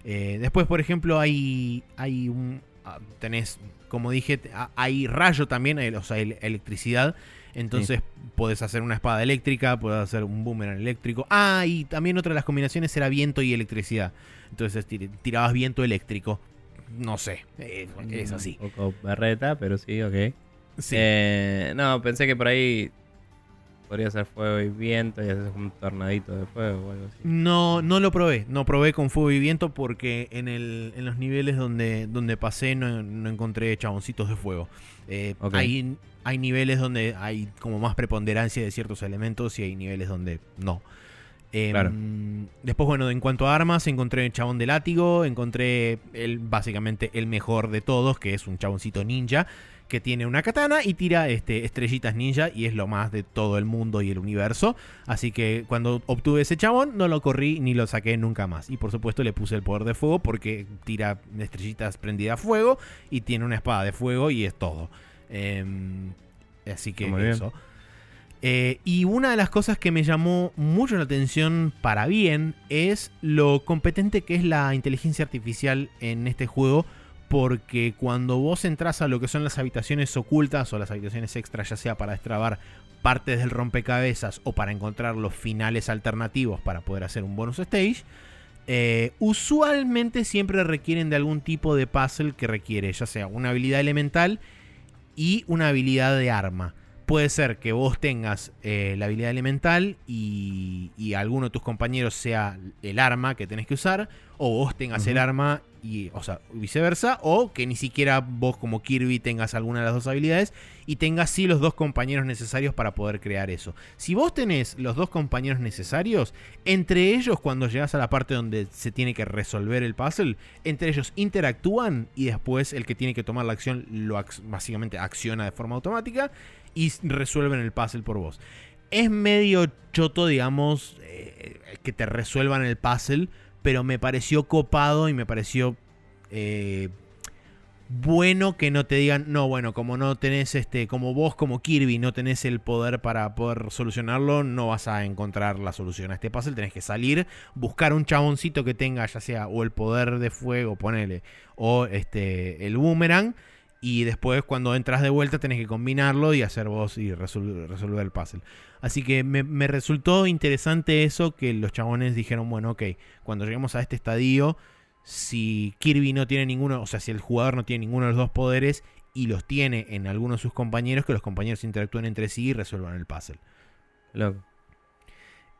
Eh, después, por ejemplo, hay, hay un... ah, Tenés, como dije, ah, hay rayo también, o sea, el- electricidad. Entonces podés hacer una espada eléctrica, podés hacer un boomerang eléctrico. Ah, y también otra de las combinaciones era viento y electricidad. Entonces tir- tirabas viento eléctrico. No sé, eh, es así. Un poco berreta, pero sí, ok. Sí. Eh, no, pensé que por ahí podría ser fuego y viento y haces un tornadito de fuego o algo así. No, no lo probé. No probé con fuego y viento porque en, el, en los niveles donde, donde pasé no, no encontré chaboncitos de fuego. Eh, hay, hay niveles donde hay como más preponderancia de ciertos elementos y hay niveles donde no. Em, Claro. Después, bueno, en cuanto a armas, encontré el chabón de látigo, encontré el, básicamente el mejor de todos, que es un chaboncito ninja, que tiene una katana y tira este, estrellitas ninja y es lo más de todo el mundo y el universo. Así que cuando obtuve ese chabón, no lo corrí ni lo saqué nunca más. Y por supuesto le puse el poder de fuego porque tira estrellitas prendidas a fuego y tiene una espada de fuego y es todo. Em, así que Muy bien. Eh, y una de las cosas que me llamó mucho la atención para bien es lo competente que es la inteligencia artificial en este juego. Porque cuando vos entras a lo que son las habitaciones ocultas o las habitaciones extras, ya sea para destrabar partes del rompecabezas o para encontrar los finales alternativos para poder hacer un bonus stage, eh, usualmente siempre requieren de algún tipo de puzzle que requiere ya sea una habilidad elemental y una habilidad de arma. Puede ser que vos tengas eh, la habilidad elemental y, y alguno de tus compañeros sea el arma que tenés que usar, o vos tengas el arma y, o sea, viceversa, o que ni siquiera vos como Kirby tengas alguna de las dos habilidades y tengas sí los dos compañeros necesarios para poder crear eso. Si vos tenés los dos compañeros necesarios, entre ellos cuando llegas a la parte donde se tiene que resolver el puzzle, entre ellos interactúan y después el que tiene que tomar la acción lo ac- básicamente acciona de forma automática y resuelven el puzzle por vos. Es medio choto, digamos, eh, que te resuelvan el puzzle, pero me pareció copado y me pareció eh, bueno que no te digan, no, bueno, como no tenés este, como vos como Kirby no tenés el poder para poder solucionarlo, no vas a encontrar la solución a este puzzle, tenés que salir, buscar un chaboncito que tenga ya sea o el poder de fuego, ponele, o este el boomerang y después cuando entras de vuelta tenés que combinarlo y hacer vos y resol- resolver el puzzle. Así que me, me resultó interesante eso que los chabones dijeron, bueno, ok, cuando lleguemos a este estadio, si Kirby no tiene ninguno, o sea, si el jugador no tiene ninguno de los dos poderes y los tiene en alguno de sus compañeros, que los compañeros interactúen entre sí y resuelvan el puzzle. Loco.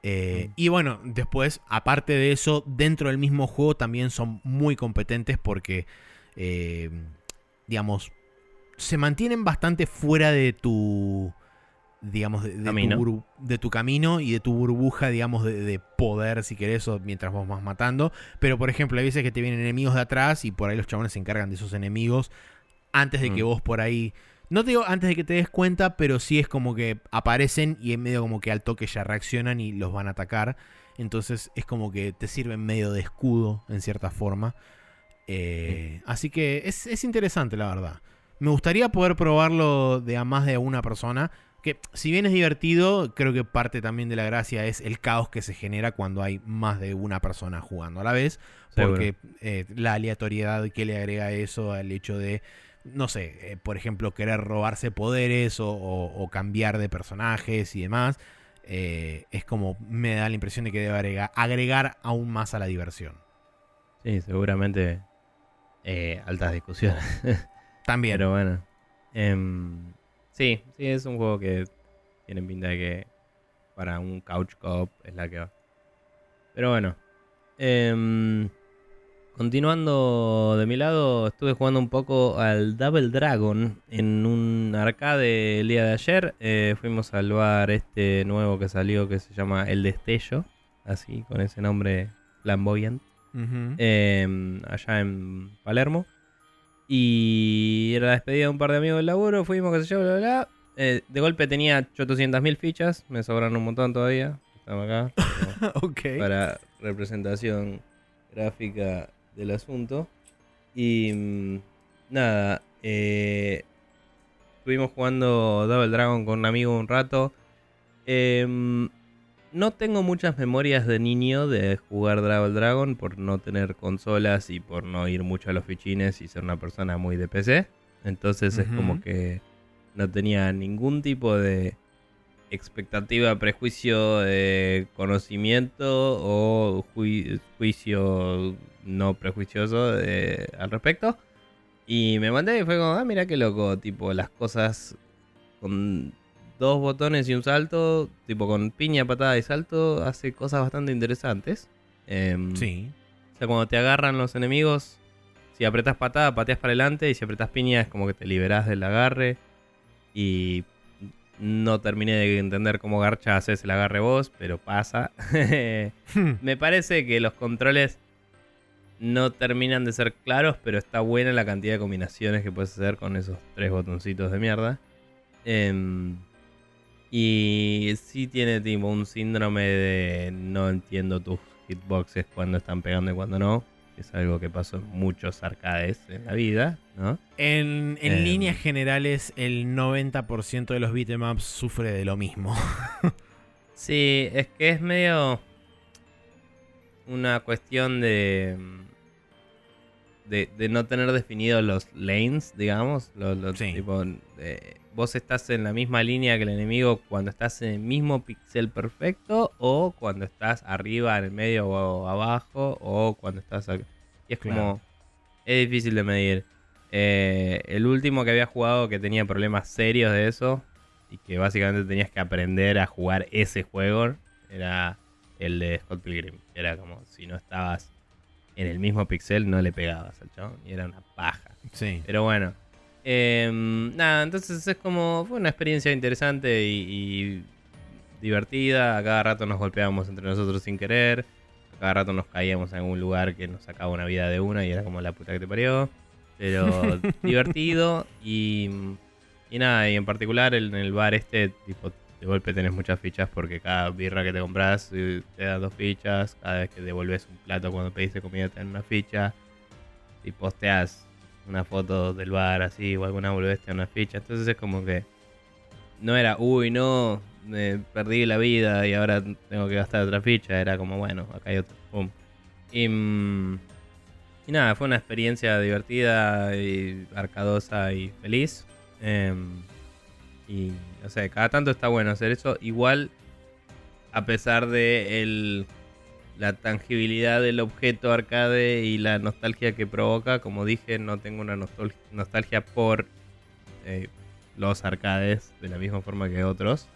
Eh, Mm. Y bueno, después, aparte de eso, dentro del mismo juego también son muy competentes porque, eh, digamos, se mantienen bastante fuera de tu, digamos, de, tu, de tu camino y de tu burbuja, digamos, de, de poder, si querés, o mientras vos vas matando. Pero, por ejemplo, hay veces que te vienen enemigos de atrás y por ahí los chabones se encargan de esos enemigos antes de que Mm. vos por ahí... No te digo antes de que te des cuenta, pero sí es como que aparecen y en medio como que al toque ya reaccionan y los van a atacar. Entonces es como que te sirven medio de escudo en cierta forma. Eh, Así que es, es interesante la verdad. Me gustaría poder probarlo de a más de una persona. Que si bien es divertido, creo que parte también de la gracia es el caos que se genera cuando hay más de una persona jugando a la vez. Porque eh, la aleatoriedad que le agrega eso al hecho de, no sé, eh, por ejemplo, querer robarse poderes o, o- o cambiar de personajes y demás, es como me da la impresión de que debe agrega- agregar aún más a la diversión. Sí, seguramente eh, altas discusiones. También. Pero bueno. Em, sí, sí, es un juego que tiene pinta de que para un couch co-op es la que va. Pero bueno. Em, continuando de mi lado, estuve jugando un poco al Double Dragon en un arcade el día de ayer. Eh, fuimos al bar este nuevo que salió que se llama El Destello. Así, con ese nombre eh, allá en Palermo. Y era la despedida de un par de amigos del laburo, fuimos, qué sé yo, bla, bla, bla. Eh, de golpe tenía 800.000 fichas, me sobran un montón todavía. Estamos acá como ok. para representación gráfica del asunto. Y mm, nada, eh, estuvimos jugando Double Dragon con un amigo un rato. Em, no tengo muchas memorias de niño de jugar Double Dragon por no tener consolas y por no ir mucho a los fichines y ser una persona muy de PC. Entonces es como que no tenía ningún tipo de expectativa, prejuicio, de conocimiento o jui- juicio no prejuicioso de- al respecto. Y me mandé y fue como, ah, mira qué loco, tipo, las cosas con dos botones y un salto, tipo con piña, patada y salto, hace cosas bastante interesantes. Em, Sí. O sea, cuando te agarran los enemigos, si apretas patada, pateas para adelante. Y si apretas piña, es como que te liberás del agarre. Y no terminé de entender cómo Garcha haces el agarre vos, pero pasa. Me parece que los controles no terminan de ser claros, pero está buena la cantidad de combinaciones que puedes hacer con esos tres botoncitos de mierda. Em, y sí tiene tipo un síndrome de no entiendo tus hitboxes cuando están pegando y cuando no. Es algo que pasó en muchos arcades en la vida, ¿no? En, en Em. líneas generales, el 90% de los beatemaps sufre de lo mismo. Sí, es que es medio una cuestión de, de, de no tener definidos los lanes, digamos. Los, los Sí. tipo, de- vos estás en la misma línea que el enemigo cuando estás en el mismo pixel perfecto o cuando estás arriba, en el medio o abajo o cuando estás... ac- Y es como... Es difícil de medir. Eh, el último que había jugado que tenía problemas serios de eso y que básicamente tenías que aprender a jugar ese juego era el de Scott Pilgrim. Era como si no estabas en el mismo pixel no le pegabas al chabón y era una paja. Sí. Pero bueno. em, nada, entonces es como. Fue una experiencia interesante y, y divertida. A cada rato nos golpeábamos entre nosotros sin querer. A cada rato nos caíamos en algún lugar que nos sacaba una vida de una y era como la puta que te parió. Pero divertido y. Y nada, y en particular en el bar este, tipo, de golpe tenés muchas fichas porque cada birra que te compras eh, te da dos fichas. Cada vez que devolves un plato cuando pediste comida te dan una ficha. Y posteas una foto del bar así o alguna boludez te dan una ficha. Entonces es como que no era, uy, no, me perdí la vida y ahora tengo que gastar otra ficha. Era como, bueno, acá hay otro. Pum. Y, mm, nada, fue una experiencia divertida y arcadosa y feliz. Em, y, o sea, cada tanto está bueno hacer eso. Igual, a pesar de el, la tangibilidad del objeto arcade y la nostalgia que provoca, como dije, no tengo una nostal- nostalgia por eh, los arcades de la misma forma que otros.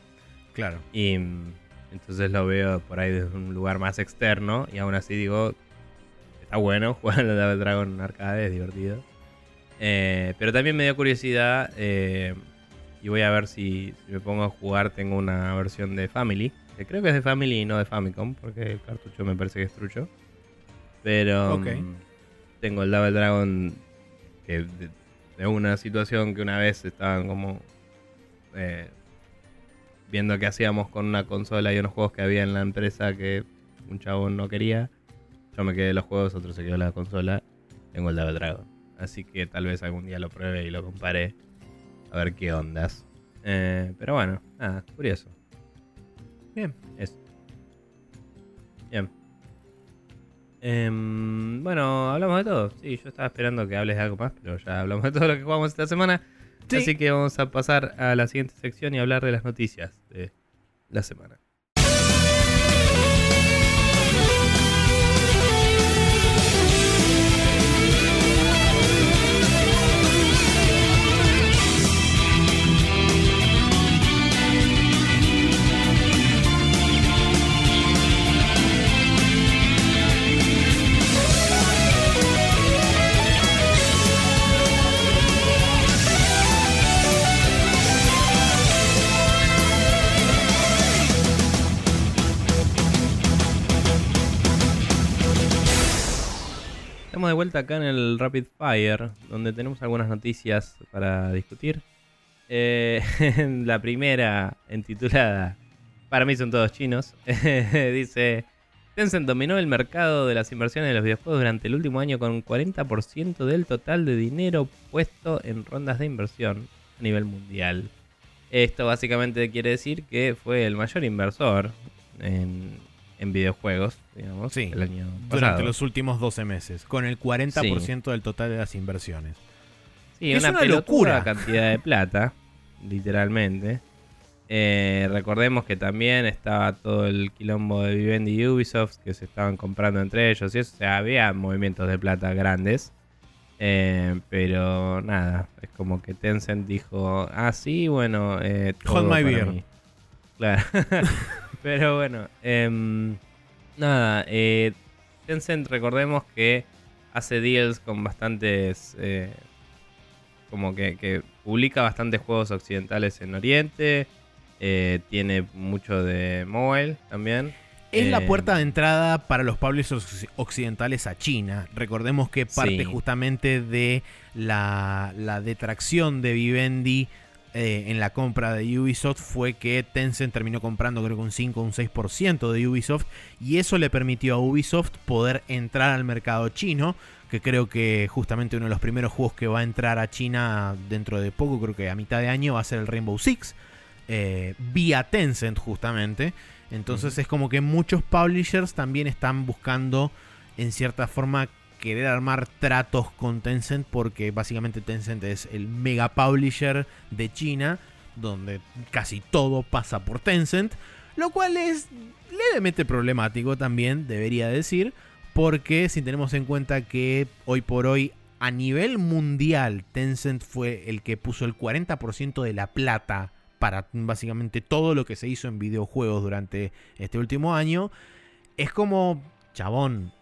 Claro. Y mm, entonces lo veo por ahí desde un lugar más externo. Y aún así digo, está bueno jugar al Double Dragon arcade, es divertido. Eh, pero también me dio curiosidad. eh, y voy a ver si, si me pongo a jugar. Tengo una versión de Family. Que creo que es de Family y no de Famicom. Porque el cartucho me parece que es trucho. Pero Ok. mm, tengo el Double Dragon. Que de, de una situación que una vez estaban como. eh, viendo qué hacíamos con una consola y unos juegos que había en la empresa que un chabón no quería. Yo me quedé los juegos, otro se quedó la consola. Tengo el Double Dragon. Así que tal vez algún día lo pruebe y lo compare. A ver qué ondas. Eh, pero bueno, nada, curioso. Bien. Eso. Bien. Em, bueno, hablamos de todo. Sí, yo estaba esperando que hables de algo más, pero ya hablamos de todo lo que jugamos esta semana. Sí. Así que vamos a pasar a la siguiente sección y hablar de las noticias de la semana. Acá en el Rapid Fire, donde tenemos algunas noticias para discutir. Eh, la primera, intitulada Para mí son todos chinos, dice: Tencent dominó el mercado de las inversiones de los videojuegos durante el último año con un 40% del total de dinero puesto en rondas de inversión a nivel mundial. Esto básicamente quiere decir que fue el mayor inversor en, en videojuegos, digamos, Sí, el año Durante los últimos 12 meses, con el 40% del total de las inversiones. Sí, Es una, una locura. cantidad de plata, literalmente. Eh, recordemos que también estaba todo el quilombo de Vivendi y Ubisoft que se estaban comprando entre ellos y eso, o sea, había movimientos de plata grandes. Eh, pero nada, es como que Tencent dijo, ah, sí, bueno, eh, todo my para beer. mí". Claro. pero bueno, em, nada, eh, Tencent recordemos que hace deals con bastantes, eh, como que, que publica bastantes juegos occidentales en Oriente, eh, tiene mucho de mobile también. Es la Eh, puerta de entrada para los publishers occ- occidentales a China. Recordemos que parte Sí. justamente de la, la detracción de Vivendi eh, en la compra de Ubisoft fue que Tencent terminó comprando creo que un 5 o un 6% de Ubisoft y eso le permitió a Ubisoft poder entrar al mercado chino, que creo que justamente uno de los primeros juegos que va a entrar a China dentro de poco, creo que a mitad de año, va a ser el Rainbow Six, eh, vía Tencent justamente. Entonces es como que muchos publishers también están buscando en cierta forma querer armar tratos con Tencent porque básicamente Tencent es el mega publisher de China donde casi todo pasa por Tencent, lo cual es levemente problemático también, debería decir, porque si tenemos en cuenta que hoy por hoy a nivel mundial Tencent fue el que puso el 40% de la plata para básicamente todo lo que se hizo en videojuegos durante este último año, es como, chabón,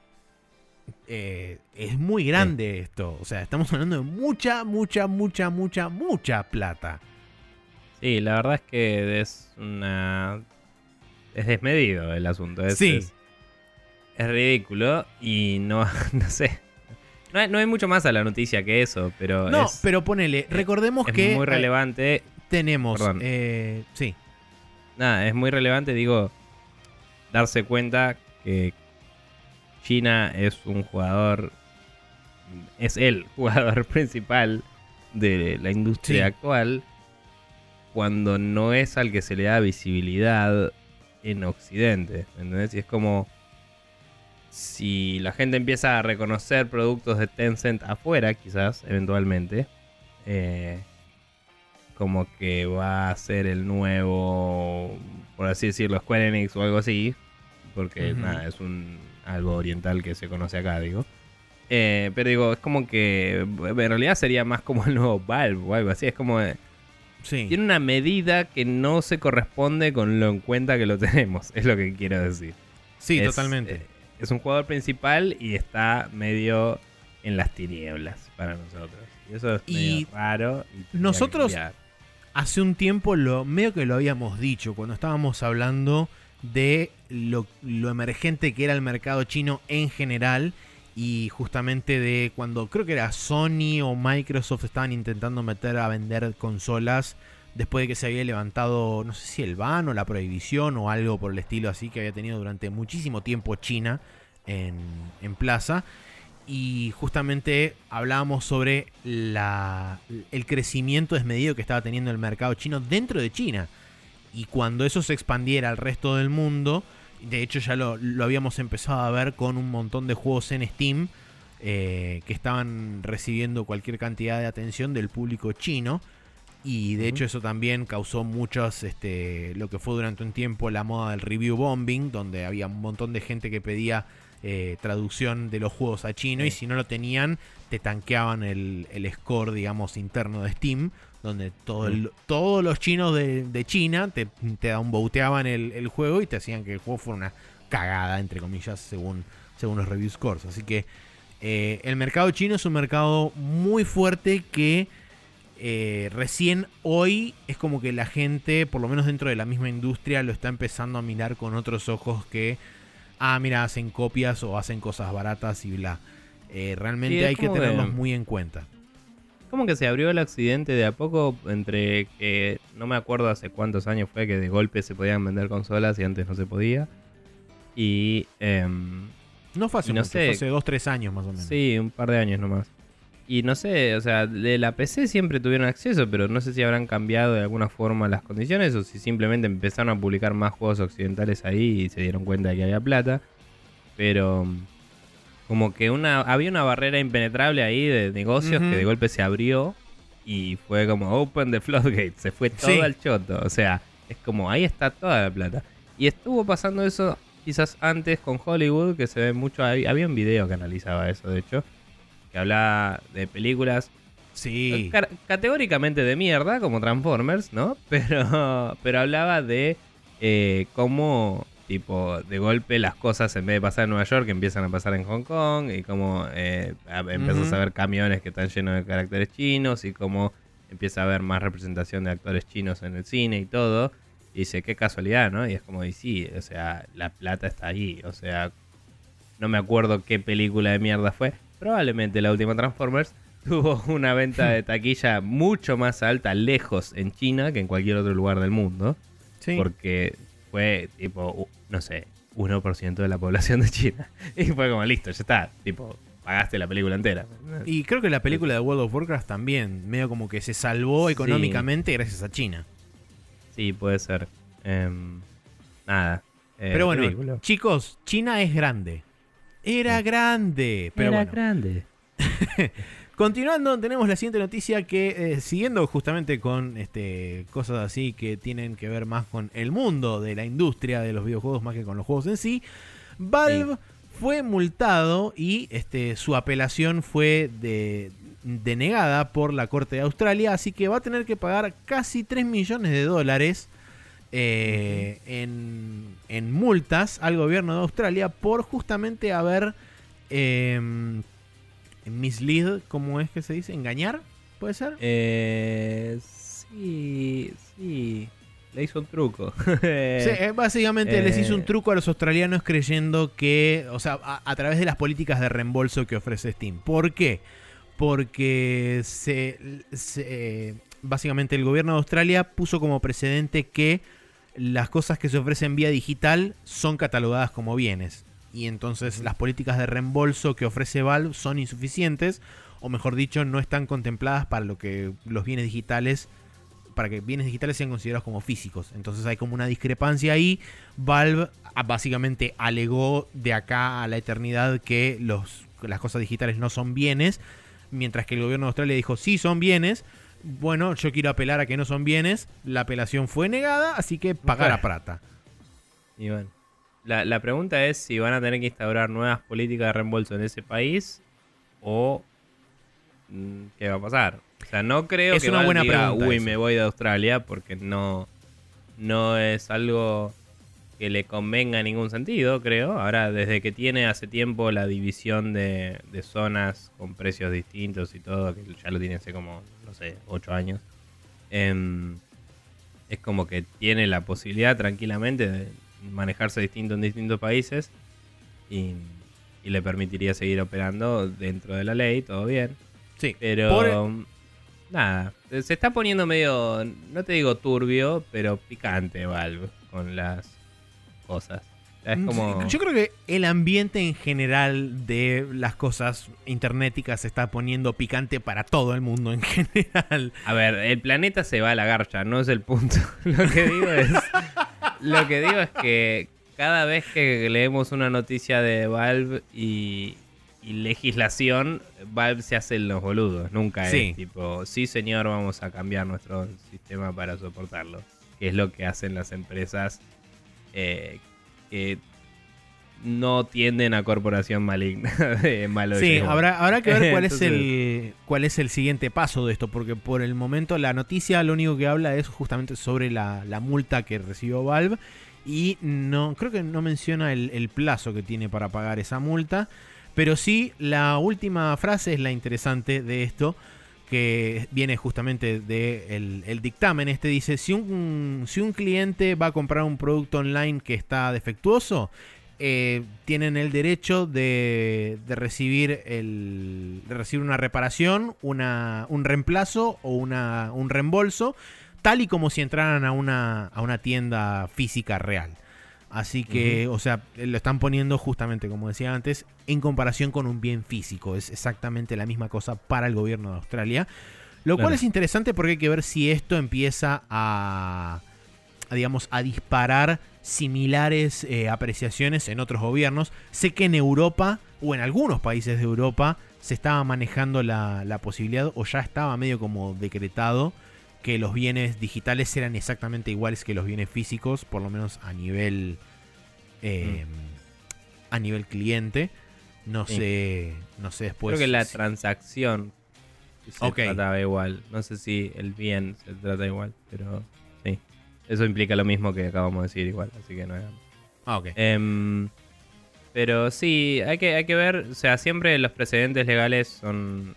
eh, es muy grande esto. O sea, estamos hablando de mucha, mucha, mucha, mucha, mucha plata. Sí, la verdad es que es una. Es desmedido el asunto. Es, Sí. es, es ridículo y no, no sé. No hay, no hay mucho más a la noticia que eso, pero No, es, pero ponele, recordemos es que muy eh, relevante. tenemos, eh, sí, Nada, es muy relevante, digo, darse cuenta que China es un jugador. Es el jugador principal de la industria Sí. actual. Cuando no es al que se le da visibilidad en Occidente. ¿Entendés? Y es como. Si la gente empieza a reconocer productos de Tencent afuera, quizás, eventualmente. eh, como que va a ser el nuevo, por así decirlo, Square Enix o algo así. Porque nada, es un algo oriental que se conoce acá, digo. Eh, pero digo, es como que en realidad sería más como el nuevo Valve o algo así. Es como. eh, sí. Tiene una medida que no se corresponde con lo en cuenta que lo tenemos, es lo que quiero decir. Sí, Es, totalmente. eh, es un jugador principal y está medio en las tinieblas para nosotros. Y eso es Y medio raro. y nosotros-. Hace un tiempo lo medio que lo habíamos dicho cuando estábamos hablando de lo, emergente que era el mercado chino en general y justamente de cuando creo que era Sony o Microsoft estaban intentando meter a vender consolas después de que se había levantado no sé si el ban o la prohibición o algo por el estilo así que había tenido durante muchísimo tiempo China en, en plaza y justamente hablábamos sobre la, el crecimiento desmedido que estaba teniendo el mercado chino dentro de China. Y cuando eso se expandiera al resto del mundo, de hecho ya lo, lo habíamos empezado a ver con un montón de juegos en Steam eh, que estaban recibiendo cualquier cantidad de atención del público chino. Y de hecho eso también causó muchos, este, lo que fue durante un tiempo la moda del review bombing, donde había un montón de gente que pedía eh, traducción de los juegos a chino y si no lo tenían te tanqueaban el, el score, digamos, interno de Steam, donde todo el- todos los chinos de, de China te, te downvoteaban el, el juego y te hacían que el juego fuera una cagada, entre comillas, según, según los review scores. Así que eh, el mercado chino es un mercado muy fuerte que eh, recién hoy es como que la gente, por lo menos dentro de la misma industria, lo está empezando a mirar con otros ojos que, ah, mira, hacen copias o hacen cosas baratas y bla. Eh, realmente Sí, hay que tenerlos muy en cuenta. Como que se abrió el accidente de a poco entre que no me acuerdo hace cuántos años fue que de golpe se podían vender consolas y antes no se podía. Y em, No fue hace no mucho, sé. fue hace 2-3 años más o menos. sí, un par de años nomás. Y no sé, o sea, de la PC siempre tuvieron acceso, pero no sé si habrán cambiado de alguna forma las condiciones o si simplemente empezaron a publicar más juegos occidentales ahí y se dieron cuenta de que había plata. Pero como que una había una barrera impenetrable ahí de negocios que de golpe se abrió y fue como open the floodgates, se fue todo Sí. al choto. O sea, es como ahí está toda la plata. Y estuvo pasando eso quizás antes con Hollywood, que se ve mucho. Había un video que analizaba eso, de hecho. que hablaba de películas Sí. Categóricamente de mierda, como Transformers, ¿no? Pero, pero hablaba de eh, cómo, tipo, de golpe las cosas en vez de pasar en Nueva York empiezan a pasar en Hong Kong y cómo eh, a- empiezas Ujú. a ver camiones que están llenos de caracteres chinos y cómo empieza a haber más representación de actores chinos en el cine y todo. Y dice, qué casualidad, ¿no? Y es como, y sí, o sea, la plata está ahí, o sea, no me acuerdo qué película de mierda fue. Probablemente la última Transformers tuvo una venta de taquilla mucho más alta lejos en China que en cualquier otro lugar del mundo. Sí. Porque fue tipo, no sé, 1% de la población de China. Y fue como, listo, ya está. Tipo, pagaste la película entera. Y creo que la película de World of Warcraft también, medio como que se salvó Sí. económicamente gracias a China. Sí, puede ser. Em, nada. eh, Pero bueno, ridículo. chicos, China es grande. Era Sí. grande. Pero Era bueno. grande. Continuando, tenemos la siguiente noticia que, eh, siguiendo justamente con este, cosas así que tienen que ver más con el mundo de la industria de los videojuegos más que con los juegos en sí, Valve fue multado y este, su apelación fue de- denegada por la Corte de Australia, así que va a tener que pagar casi 3 millones de dólares eh, en, en multas al gobierno de Australia por justamente haber... em, mislead, ¿cómo es que se dice? ¿Engañar? ¿Puede ser? Eh, sí, sí. Le hizo un truco. Sí, eh, básicamente les hizo un eh, truco a los australianos creyendo que, o sea, a, a través de las políticas de reembolso que ofrece Steam. ¿Por qué? Porque se, se- básicamente el gobierno de Australia puso como precedente que las cosas que se ofrecen vía digital son catalogadas como bienes. Y entonces las políticas de reembolso que ofrece Valve son insuficientes, o mejor dicho, no están contempladas para lo que los bienes digitales para que bienes digitales sean considerados como físicos. Entonces hay como una discrepancia ahí. Valve ah, básicamente alegó de acá a la eternidad que los, las cosas digitales no son bienes, mientras que el gobierno de Australia dijo sí son bienes. Bueno, yo quiero apelar a que no son bienes. La apelación fue negada, así que pagar a plata. Y bueno, la, la pregunta es si van a tener que instaurar nuevas políticas de reembolso en ese país o mm, qué va a pasar. O sea, no creo Es que una buena diga, pregunta uy, eso". me voy de Australia porque no, no es algo que le convenga en ningún sentido, creo. Ahora, desde que tiene hace tiempo la división de, de zonas con precios distintos y todo, que ya lo tiene hace como, no sé, 8 años, em, es como que tiene la posibilidad tranquilamente de manejarse distinto en distintos países y, y le permitiría seguir operando dentro de la ley, todo bien. Sí, Pero por- nada, se está poniendo medio, no te digo turbio, pero picante Valve con las cosas. Es como... Mm, Yo creo que el ambiente en general de las cosas internéticas se está poniendo picante para todo el mundo en general. A ver, el planeta se va a la garcha, no es el punto. Lo que digo es. lo que digo es que cada vez que leemos una noticia de Valve y, y legislación, Valve se hace los boludos. Nunca Sí. es tipo, sí señor, vamos a cambiar nuestro sistema para soportarlo. Que es lo que hacen las empresas eh, que no tienden a corporación maligna de malo Sí, habrá, habrá que ver cuál es el cuál es el siguiente paso de esto, porque por el momento la noticia lo único que habla es justamente sobre la, la multa que recibió Valve y no creo que no menciona el, el plazo que tiene para pagar esa multa, pero sí la última frase es la interesante de esto que viene justamente del el dictamen este dice si un, si un cliente va a comprar un producto online que está defectuoso eh, tienen el derecho de, de recibir el de recibir una reparación, una, un reemplazo o una, un reembolso, tal y como si entraran a una, a una tienda física real. Así que, o sea, lo están poniendo justamente, como decía antes, en comparación con un bien físico. Es exactamente la misma cosa para el gobierno de Australia. Lo cual es interesante porque hay que ver si esto empieza a, a, digamos, a disparar similares eh, apreciaciones en otros gobiernos. Sé que en Europa, o en algunos países de Europa, se estaba manejando la, la posibilidad, o ya estaba medio como decretado, que los bienes digitales eran exactamente iguales que los bienes físicos, por lo menos a nivel, eh, a nivel cliente. No Sí. sé, no sé después. Creo que la si- transacción se trataba igual. No sé si el bien se trata igual, pero sí. Eso implica lo mismo que acabamos de decir igual, así que no es... Ah, ok. Em, pero sí, hay que, hay que ver, o sea, siempre los precedentes legales son,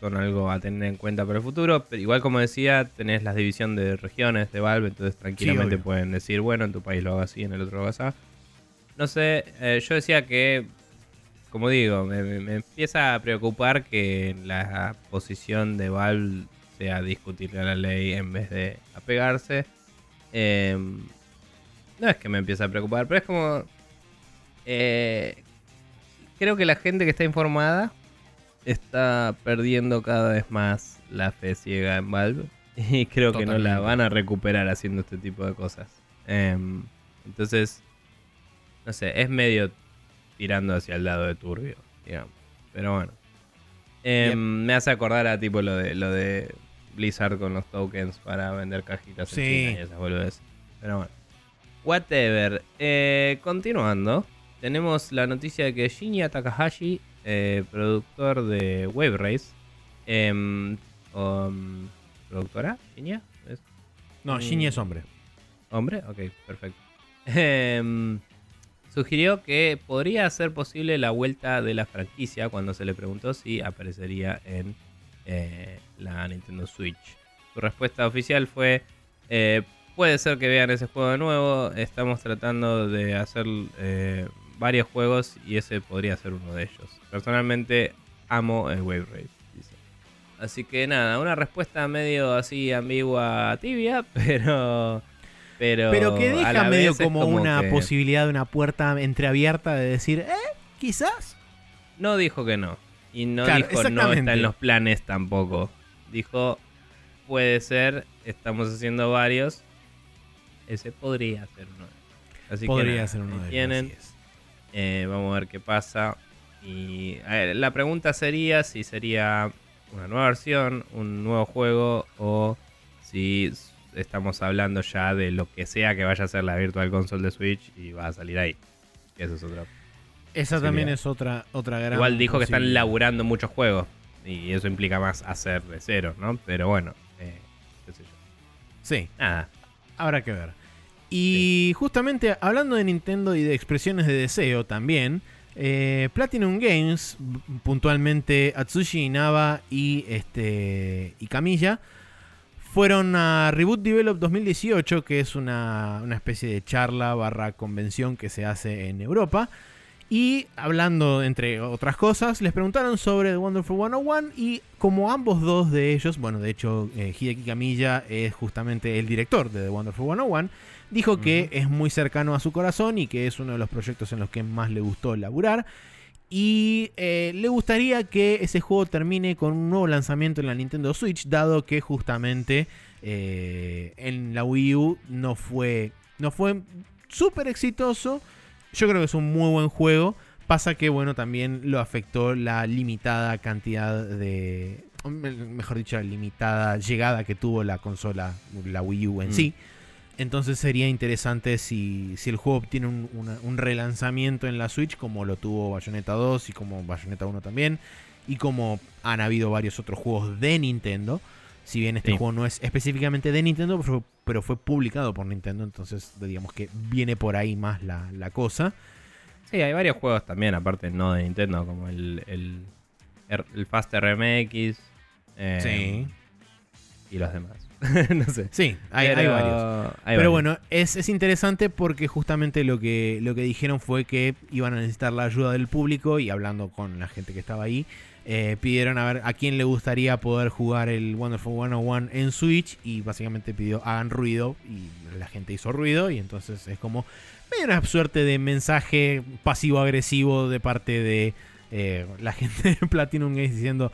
son algo a tener en cuenta para el futuro. Pero igual como decía, tenés la división de regiones de Valve, entonces tranquilamente obvio. pueden decir, bueno, en tu país lo hago así, en el otro lo hago así. No sé, eh, yo decía que, como digo, me, me- empieza a preocupar que la posición de Valve sea discutirle a la ley en vez de apegarse. Em, no es que me empiece a preocupar, pero es como... eh, creo que la gente que está informada está perdiendo cada vez más la fe ciega en Valve. Y creo que no la van a recuperar haciendo este tipo de cosas. Em, entonces, no sé, es medio tirando hacia el lado de turbio, digamos. Pero bueno. Em, Me hace acordar a tipo lo de lo de Blizzard con los tokens para vender cajitas en Sí. China y esas boludeces. Pero bueno. Whatever. Eh, continuando, tenemos la noticia de que Shinya Takahashi, eh, productor de Wave Race, em, um, ¿productora? ¿Shinya? ¿Es No, mm. Shinji es hombre. hombre? Ok, perfecto. Em, sugirió que podría ser posible la vuelta de la franquicia cuando se le preguntó si aparecería en eh, la Nintendo Switch. Su respuesta oficial fue, eh, puede ser que vean ese juego de nuevo, estamos tratando de hacer eh, varios juegos y ese podría ser uno de ellos. Personalmente amo el Wave Race. dice. Así que nada, una respuesta medio así ambigua, tibia, pero... Pero, Pero que deja medio como, una que- posibilidad de una puerta entreabierta de decir, eh, quizás. No dijo que no. Y no Claro, dijo no está en los planes tampoco. Dijo, puede ser, estamos haciendo varios. Ese podría ser uno. de ellos. Así Podría que nada, ser uno de ellos. tienen. Eh, vamos a ver qué pasa. Y a ver, la pregunta sería si sería una nueva versión, un nuevo juego o si estamos hablando ya de lo que sea que vaya a ser la Virtual Console de Switch y va a salir ahí. Eso es otra. Esa también es otra, otra gran. Igual dijo que están laburando muchos juegos y eso implica más hacer de cero, ¿no? Pero bueno, eh, qué sé yo. Sí, Nada, habrá que ver. Y justamente hablando de Nintendo y de expresiones de deseo también, eh, Platinum Games, puntualmente Atsushi Inaba y, este, y Camilla, fueron a Reboot Develop 2018, que es una, una especie de charla barra convención que se hace en Europa. Y hablando, entre otras cosas, les preguntaron sobre The Wonderful 101 y como ambos dos de ellos, bueno, de hecho eh, Hideki Kamiya es justamente el director de The Wonderful 101, dijo que es muy cercano a su corazón y que es uno de los proyectos en los que más le gustó laburar. Y eh, le gustaría que ese juego termine con un nuevo lanzamiento en la Nintendo Switch, dado que justamente eh, en la Wii U no fue, no fue súper exitoso. Yo creo que es un muy buen juego. Pasa que, bueno, también lo afectó la limitada cantidad de. Mejor dicho, la limitada llegada que tuvo la consola, la Wii U en Mm. sí. Entonces sería interesante si, si el juego obtiene un, una- un relanzamiento en la Switch, como lo tuvo Bayonetta 2 y como Bayonetta 1 también, y como han habido varios otros juegos de Nintendo. Si bien este Sí. juego no es específicamente de Nintendo, pero, pero fue publicado por Nintendo, entonces digamos que viene por ahí más la, la cosa. Sí, hay varios juegos también, aparte no de Nintendo, como el, el, el Fast RMX. eh, Y los demás. no sé. Sí, hay, hay Pero varios. hay Pero varios. bueno, es, es interesante porque justamente lo que, lo que dijeron fue que iban a necesitar la ayuda del público y hablando con la gente que estaba ahí, eh, pidieron a ver a quién le gustaría poder jugar el Wonderful 101 en Switch y básicamente pidió hagan ruido y la gente hizo ruido y entonces es como medio una suerte de mensaje pasivo-agresivo de parte de eh, la gente de Platinum Games diciendo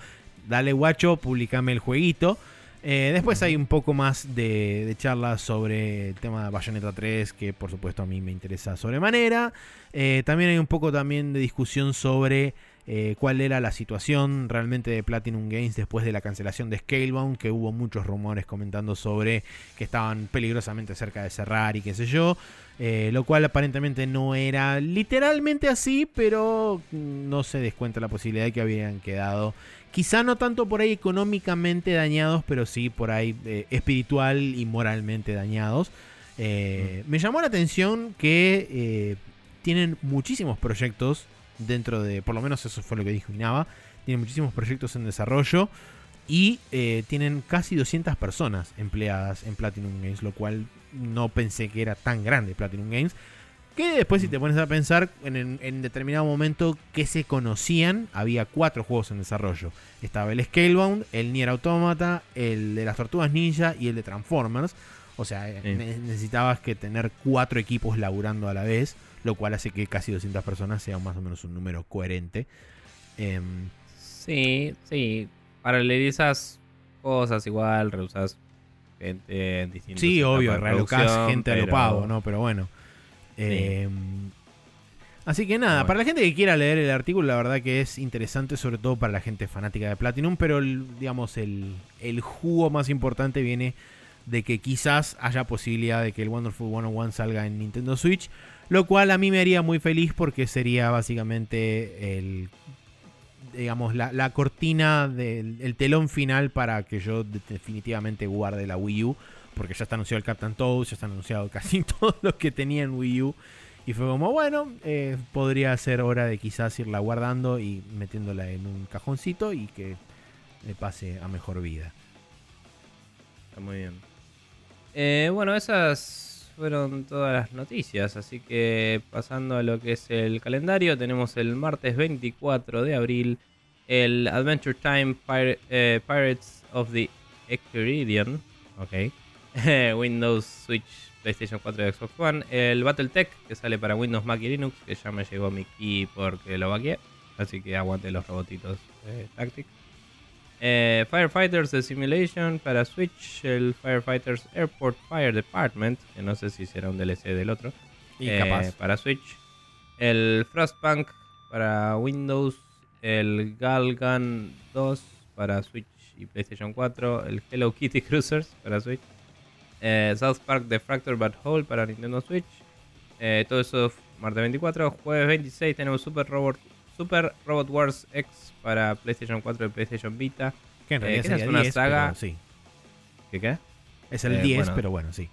dale guacho, publicame el jueguito. Eh, después hay un poco más de, de charlas sobre el tema de Bayonetta 3, que por supuesto a mí me interesa sobremanera. Eh, también hay un poco también de discusión sobre eh, cuál era la situación realmente de Platinum Games después de la cancelación de Scalebound, que hubo muchos rumores comentando sobre que estaban peligrosamente cerca de cerrar y qué sé yo, lo cual aparentemente no era literalmente así, pero no se descuenta la posibilidad de que habían quedado, quizá no tanto por ahí económicamente dañados, pero sí por ahí eh, espiritual y moralmente dañados. Me llamó la atención que tienen muchísimos proyectos dentro de, por lo menos eso fue lo que dijo Inaba, tienen muchísimos proyectos en desarrollo y eh, tienen casi 200 personas empleadas en Platinum Games, lo cual no pensé que era tan grande Platinum Games. Que después si te pones a pensar en, en, determinado momento que se conocían, había cuatro juegos en desarrollo. Estaba el Scalebound, el Nier Automata, el de las Tortugas Ninja y el de Transformers. O sea, necesitabas que tener cuatro equipos laburando a la vez lo cual hace que casi 200 personas sea más o menos un número coherente. Em, sí, sí. Paralelizas cosas igual, reusas gente en distintos. Sí, obvio, realocas gente a lo pavo, ¿no? Pero bueno. Em, así que nada, para la gente que quiera leer el artículo, la verdad que es interesante, sobre todo para la gente fanática de Platinum, pero digamos, el, el jugo más importante viene de que quizás haya posibilidad de que el Wonderful 101 salga en Nintendo Switch. Lo cual a mí me haría muy feliz porque sería básicamente el digamos, la, cortina del el telón final para que yo definitivamente guarde la Wii U. Porque ya está anunciado el Captain Toad, ya está anunciado casi todo lo que tenía en Wii U. Y fue como, bueno, eh, podría ser hora de quizás irla guardando y metiéndola en un cajoncito y que le pase a mejor vida. Está muy bien. Eh, bueno, esas fueron todas las noticias. Así que pasando a lo que es el calendario, tenemos el martes 24 de abril el Adventure Time eh, Pirates of the Ecuridian. Ok. Windows, Switch, PlayStation 4 y Xbox One. El Battletech que sale para Windows, Mac y Linux. Que ya me llegó mi key porque lo vaqueé. Así que aguante los robotitos eh, Tactics. Eh, Firefighters The Simulation para Switch, el Firefighters Airport Fire Department, que no sé si será un DLC del otro, eh, para Switch, el Frostpunk para Windows, el Galgun 2 para Switch y PlayStation 4, el Hello Kitty Cruisers para Switch, eh, South Park The Fracture But Whole para Nintendo Switch, todo eso martes 24, jueves 26 tenemos Super Robot Super Robot Wars X para PlayStation 4 y PlayStation Vita. Que en realidad eh, es una saga. sí. ¿Qué qué? Es el 10, eh, pero bueno, sí.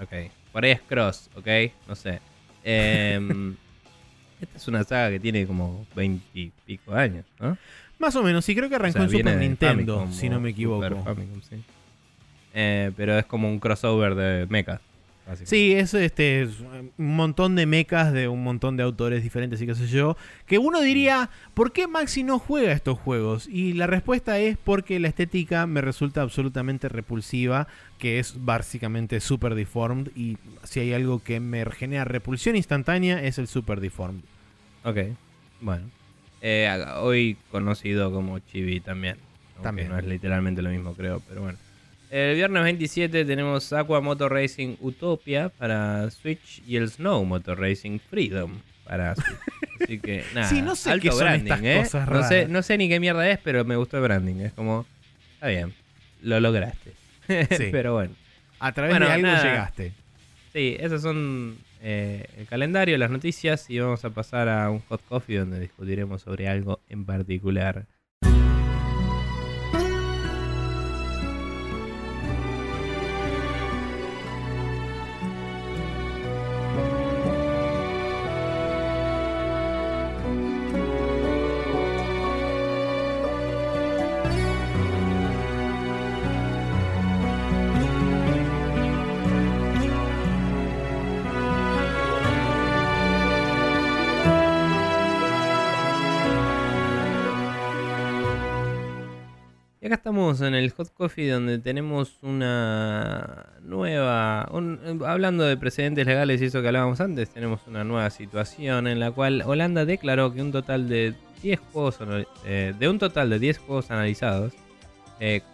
Ok. Por ahí es Cross, ok. No sé. Em, esta es una saga que tiene como 20 y pico años, ¿no? Más o menos, sí, creo que arrancó en Super Nintendo, si no me equivoco. Eh, pero es como un crossover de mecha. Sí, es este un montón de mecas de un montón de autores diferentes y qué sé yo. Que uno diría, ¿por qué Maxi no juega estos juegos? Y la respuesta es porque la estética me resulta absolutamente repulsiva, que es básicamente super deformed. Y si hay algo que me genera repulsión instantánea es el super deformed. Ok, bueno. Eh, hoy conocido como Chibi también. También. No es literalmente lo mismo, creo, pero bueno. El viernes 27 tenemos Aqua Motor Racing Utopia para Switch y el Snow Motor Racing Freedom para Switch. Así que nada, sí, no sé alto branding, ¿eh? No sé, no sé ni qué mierda es, pero me gustó el branding. Es como, está bien, lo lograste. Sí. pero bueno. A través de algo llegaste. Sí, esos son eh, el calendario, las noticias y vamos a pasar a un hot coffee donde discutiremos sobre algo en particular. En el Hot Coffee donde tenemos una nueva, hablando de precedentes legales y eso que hablábamos antes, tenemos una nueva situación en la cual Holanda declaró que un total de 10 juegos, eh, de un total de 10 juegos analizados,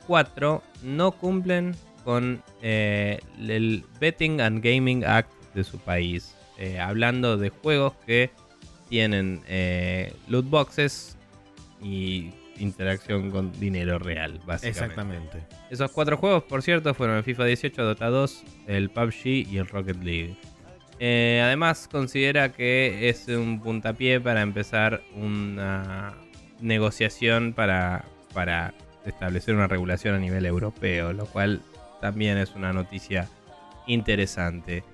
4 eh, no cumplen con eh, el Betting and Gaming Act de su país. hablando de juegos que tienen loot boxes y interacción con dinero real, básicamente. Exactamente. Esos cuatro juegos, por cierto, fueron el FIFA 18, Dota 2, el PUBG y el Rocket League. Eh, además, considera que es un puntapié para empezar una negociación para, para establecer una regulación a nivel europeo, lo cual también es una noticia interesante.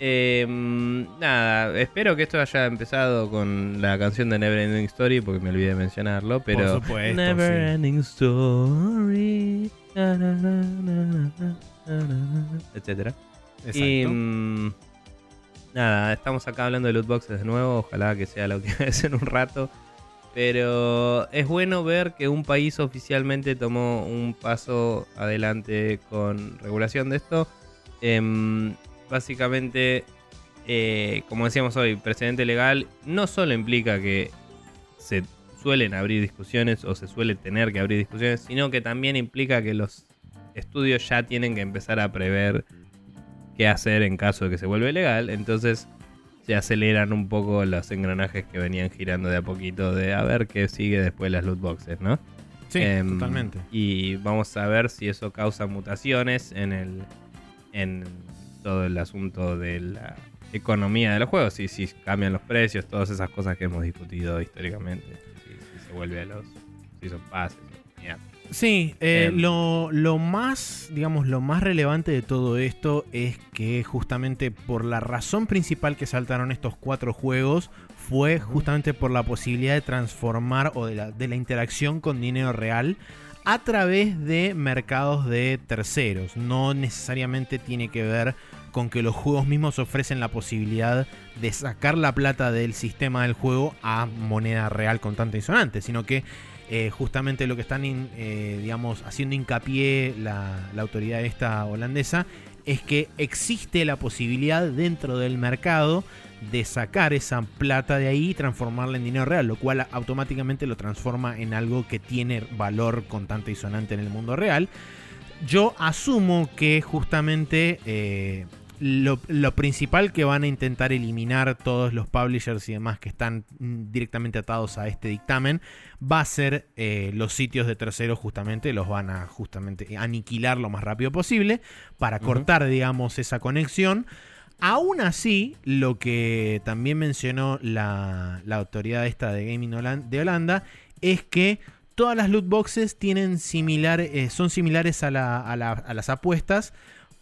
Em, nada, espero que esto haya empezado con la canción de Never Ending Story, porque me olvidé de mencionarlo, pero... Por supuesto, Never sí. Ending Story. na, etcétera. Exacto. Y mm, nada, estamos acá hablando de loot boxes de nuevo. Ojalá que sea la última vez en un rato. Pero es bueno ver que un país oficialmente tomó un paso adelante con regulación de esto. Em, básicamente, eh, como decíamos hoy, precedente legal no solo implica que se suelen abrir discusiones o se suele tener que abrir discusiones, sino que también implica que los estudios ya tienen que empezar a prever qué hacer en caso de que se vuelva legal. Entonces se aceleran un poco los engranajes que venían girando de a poquito de a ver qué sigue después las loot boxes, ¿no? Sí, Em, totalmente. Y vamos a ver si eso causa mutaciones en el en todo el asunto de la economía de los juegos, si, si cambian los precios, todas esas cosas que hemos discutido históricamente, si, si se vuelve a los si son pases. Sí, eh, Em. lo, lo más, digamos, lo más relevante de todo esto es que justamente por la razón principal que saltaron estos cuatro juegos fue justamente por la posibilidad de transformar o de la, de la interacción con dinero real a través de mercados de terceros. No necesariamente tiene que ver con que los juegos mismos ofrecen la posibilidad de sacar la plata del sistema del juego a moneda real contante y sonante, sino que eh, justamente lo que están eh, digamos, haciendo hincapié la, la autoridad esta holandesa es que existe la posibilidad dentro del mercado de sacar esa plata de ahí y transformarla en dinero real, lo cual automáticamente lo transforma en algo que tiene valor contante y sonante en el mundo real. Yo asumo que justamente eh, lo, lo principal que van a intentar eliminar todos los publishers y demás que están mm, directamente atados a este dictamen va a ser eh, los sitios de terceros justamente, los van a justamente aniquilar lo más rápido posible para cortar, digamos, esa conexión. Aún así, lo que también mencionó la, la autoridad esta de Gaming de Holanda es que todas las loot boxes tienen similar, eh, son similares a, la- a la- a las apuestas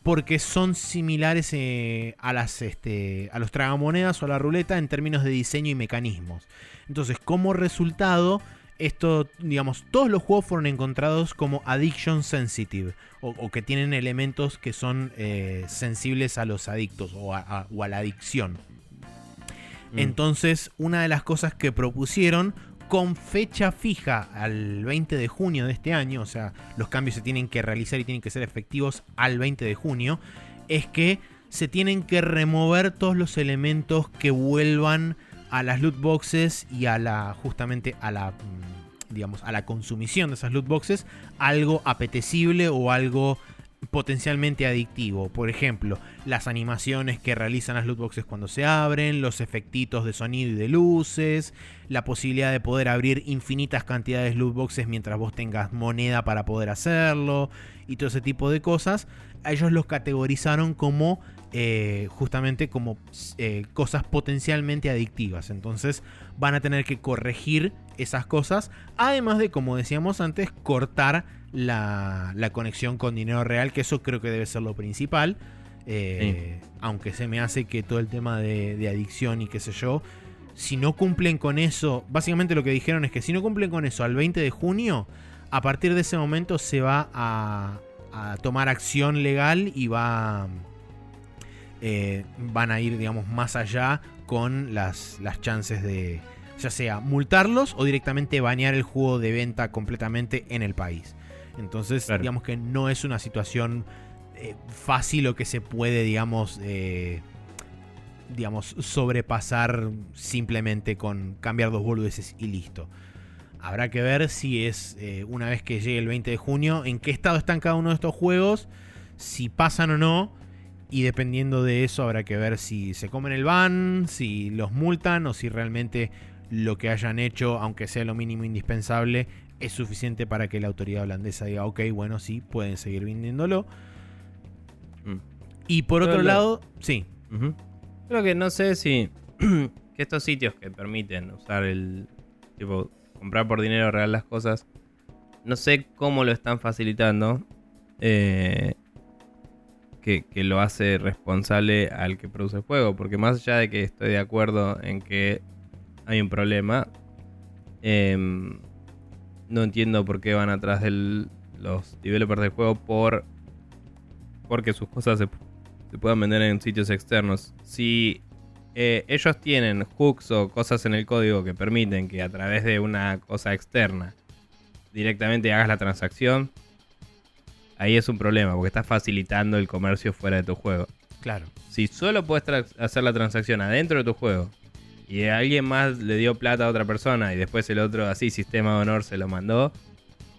porque son similares eh, a, las, este, a los tragamonedas o a la ruleta en términos de diseño y mecanismos. Entonces, como resultado, esto, digamos, todos los juegos fueron encontrados como addiction sensitive o, o que tienen elementos que son eh, sensibles a los adictos o a, a- o a la adicción. Mm. Entonces, una de las cosas que propusieron con fecha fija al 20 de junio de este año, o sea, los cambios se tienen que realizar y tienen que ser efectivos al 20 de junio, es que se tienen que remover todos los elementos que vuelvan a las loot boxes y a la justamente a la mm, digamos a la consumición de esas loot boxes algo apetecible o algo potencialmente adictivo. Por ejemplo, las animaciones que realizan las loot boxes cuando se abren, los efectitos de sonido y de luces, la posibilidad de poder abrir infinitas cantidades de loot boxes mientras vos tengas moneda para poder hacerlo y todo ese tipo de cosas. Ellos los categorizaron como eh, justamente como eh, cosas potencialmente adictivas. Entonces van a tener que corregir esas cosas. Además de, como decíamos antes, cortar la, la conexión con dinero real, que eso creo que debe ser lo principal. Eh, Aunque se me hace que todo el tema de, de adicción y qué sé yo, si no cumplen con eso, básicamente lo que dijeron es que si no cumplen con eso al 20 de junio, a partir de ese momento se va a, a tomar acción legal y va eh, van a ir, digamos, más allá con las, las chances de, ya sea multarlos o directamente banear el juego de venta completamente en el país. Entonces, Claro. digamos que no es una situación eh, fácil o que se puede, digamos, eh, digamos, sobrepasar simplemente con cambiar dos boludeces y listo. Habrá que ver si es eh, una vez que llegue el 20 de junio, en qué estado están cada uno de estos juegos, si pasan o no. Y dependiendo de eso habrá que ver si se comen el ban, si los multan o si realmente lo que hayan hecho, aunque sea lo mínimo indispensable, es suficiente para que la autoridad holandesa diga, ok, bueno, sí, pueden seguir vendiéndolo. Mm. Y por otro lo- lado, sí, Ujú. Creo que no sé si que estos sitios que permiten usar el tipo comprar por dinero real las cosas, no sé cómo lo están facilitando. eh, que, lo hace responsable al que produce el juego. Porque más allá de que estoy de acuerdo en que hay un problema, em, no entiendo por qué van atrás de los developers del juego por porque sus cosas se se puedan vender en sitios externos. Si eh, ellos tienen hooks o cosas en el código que permiten que a través de una cosa externa directamente hagas la transacción, ahí es un problema porque estás facilitando el comercio fuera de tu juego. claro. Si solo puedes hacer la transacción adentro de tu juego y alguien más le dio plata a otra persona y después el otro así, sistema de honor, se lo mandó,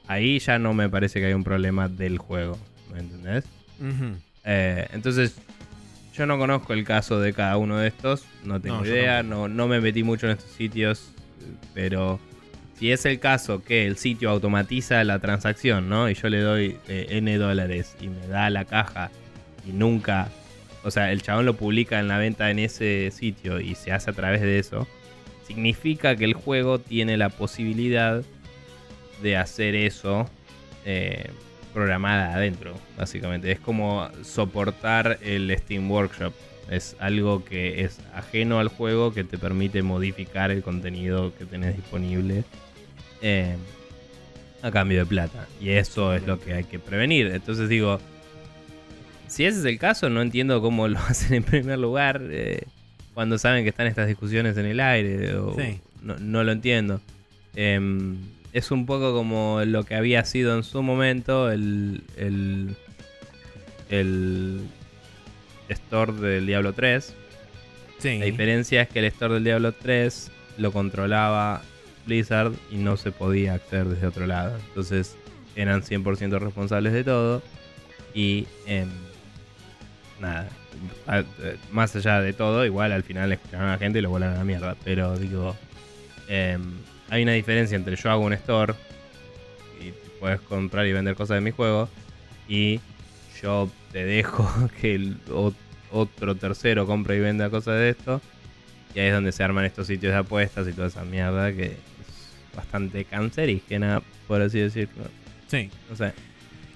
ahí ya no me parece que hay un problema del juego. ¿Me entendés? Eh, entonces, yo no conozco el caso de cada uno de estos, no tengo No, idea, no, no me metí mucho en estos sitios, pero si es el caso que el sitio automatiza la transacción, ¿no? Y yo le doy eh, N dólares y me da la caja y nunca, o sea, el chabón lo publica en la venta en ese sitio y se hace a través de eso, significa que el juego tiene la posibilidad de hacer eso. eh, programada adentro, básicamente. Es como soportar el Steam Workshop. Es algo que es ajeno al juego que te permite modificar el contenido que tenés disponible eh, a cambio de plata. Y eso es lo que hay que prevenir. Entonces digo, si ese es el caso, no entiendo cómo lo hacen en primer lugar eh, cuando saben que están estas discusiones en el aire. o- Sí. no, no lo entiendo. Em, es un poco como lo que había sido en su momento el, el, el store del Diablo 3. Sí. La diferencia es que el store del Diablo 3 lo controlaba Blizzard y no se podía acceder desde otro lado. Entonces eran 100% responsables de todo. Y em, nada, eh, más allá de todo, igual al final escucharon a la gente y lo volaron a la mierda. Pero digo, em, hay una diferencia entre yo hago un store y puedes comprar y vender cosas de mi juego y yo te dejo que el otro tercero compre y venda cosas de esto. Y ahí es donde se arman estos sitios de apuestas y toda esa mierda que bastante cancerígena, por así decirlo. Sí. No sé.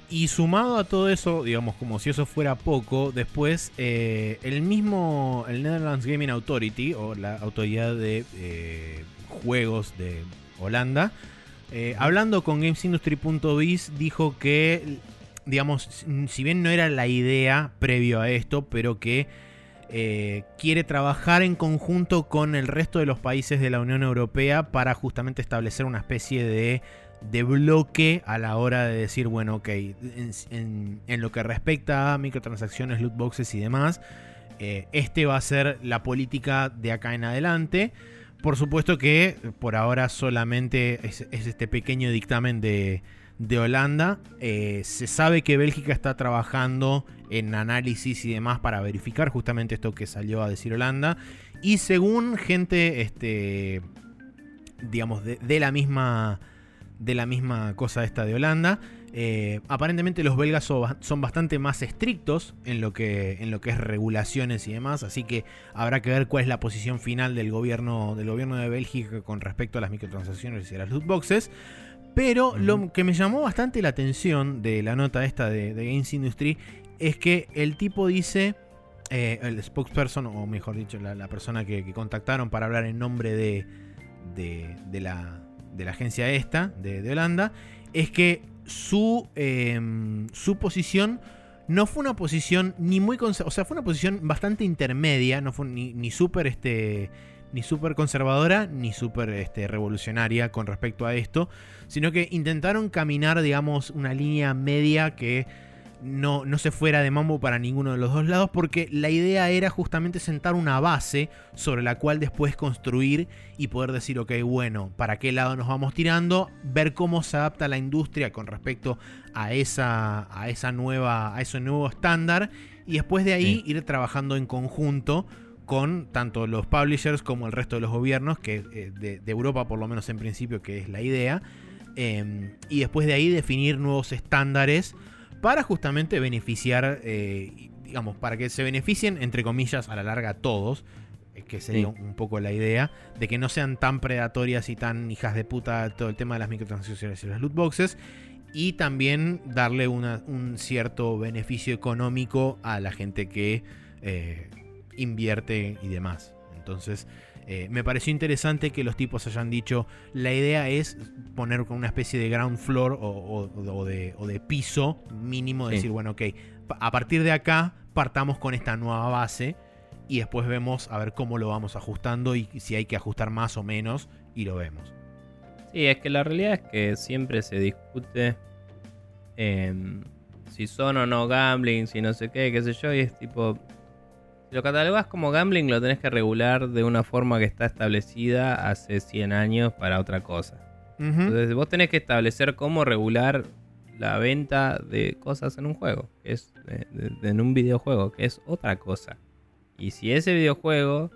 Y sumado a todo eso, digamos, como si eso fuera poco, después eh, el mismo, el Netherlands Gaming Authority, o la autoridad de eh, juegos de Holanda, eh, hablando con GamesIndustry.biz, dijo que, digamos, si- si bien no era la idea previo a esto, pero que eh, quiere trabajar en conjunto con el resto de los países de la Unión Europea para justamente establecer una especie de bloque a la hora de decir, bueno, ok, en, lo que respecta a microtransacciones, loot boxes y demás, eh, este va a ser la política de acá en adelante. Por supuesto que por ahora solamente es este pequeño dictamen de, de Holanda. Eh, se sabe que Bélgica está trabajando en análisis y demás para verificar justamente esto que salió a decir Holanda. Y según gente, este, digamos, de, la misma de la misma cosa esta de Holanda. Eh, aparentemente los belgas son bastante más estrictos en lo, que, en lo que es regulaciones y demás, así que habrá que ver cuál es la posición final del gobierno, del gobierno de Bélgica con respecto a las microtransacciones y a las loot boxes. Pero lo que me llamó bastante la atención de la nota esta de, de Games Industry es que el tipo dice, eh, el spokesperson, o mejor dicho, la, la persona que, que contactaron para hablar en nombre de, de, de la, de la agencia esta, de, Holanda, es que su, eh, su posición no fue una posición ni muy o sea, fue una posición bastante intermedia, no fue ni, ni súper este ni súper conservadora ni súper este, revolucionaria con respecto a esto, sino que intentaron caminar, digamos, una línea media que no, no se fuera de mambo para ninguno de los dos lados, porque la idea era justamente sentar una base sobre la cual después construir y poder decir, ok, bueno, ¿para qué lado nos vamos tirando? Ver cómo se adapta la industria con respecto a esa, a esa nueva, a ese nuevo estándar, y después de ahí Sí. ir trabajando en conjunto con tanto los publishers como el resto de los gobiernos, que eh, de, de Europa por lo menos en principio, que es la idea. Em, y después de ahí definir nuevos estándares para justamente beneficiar, eh, digamos, para que se beneficien, entre comillas, a la larga todos, eh, que sería Sí. un poco la idea, de que no sean tan predatorias y tan hijas de puta todo el tema de las microtransacciones y las loot boxes, y también darle una- un cierto beneficio económico a la gente que eh, invierte y demás. Entonces, eh, me pareció interesante que los tipos hayan dicho, la idea es poner con una especie de ground floor o, o- o de, o de piso mínimo, Sí. decir, bueno, ok, a partir de acá partamos con esta nueva base y después vemos a ver cómo lo vamos ajustando y si hay que ajustar más o menos y lo vemos. Sí, es que la realidad es que siempre se discute em, si son o no gambling, si no sé qué, qué sé yo, y es tipo. Si lo catalogas como gambling, lo tenés que regular de una forma que está establecida hace 100 años para otra cosa. Entonces, vos tenés que establecer cómo regular la venta de cosas en un juego, que es de- de- en un videojuego, que es otra cosa. Y si ese videojuego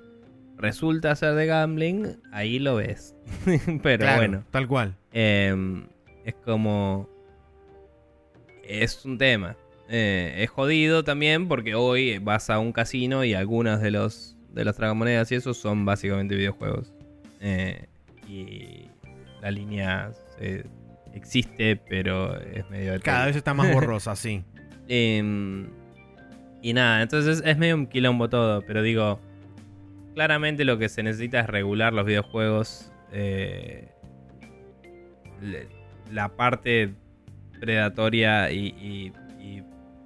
resulta ser de gambling, ahí lo ves. Pero Claro, bueno. Tal cual. Em, es como. Es un tema. Eh, es jodido también porque hoy vas a un casino y algunas de los de las tragamonedas y eso son básicamente videojuegos. Eh, y la línea se- existe, pero es medio Cada vez está más borrosa, sí. Em, y nada, entonces es medio un quilombo todo, pero digo, claramente lo que se necesita es regular los videojuegos. eh, le- la parte predatoria y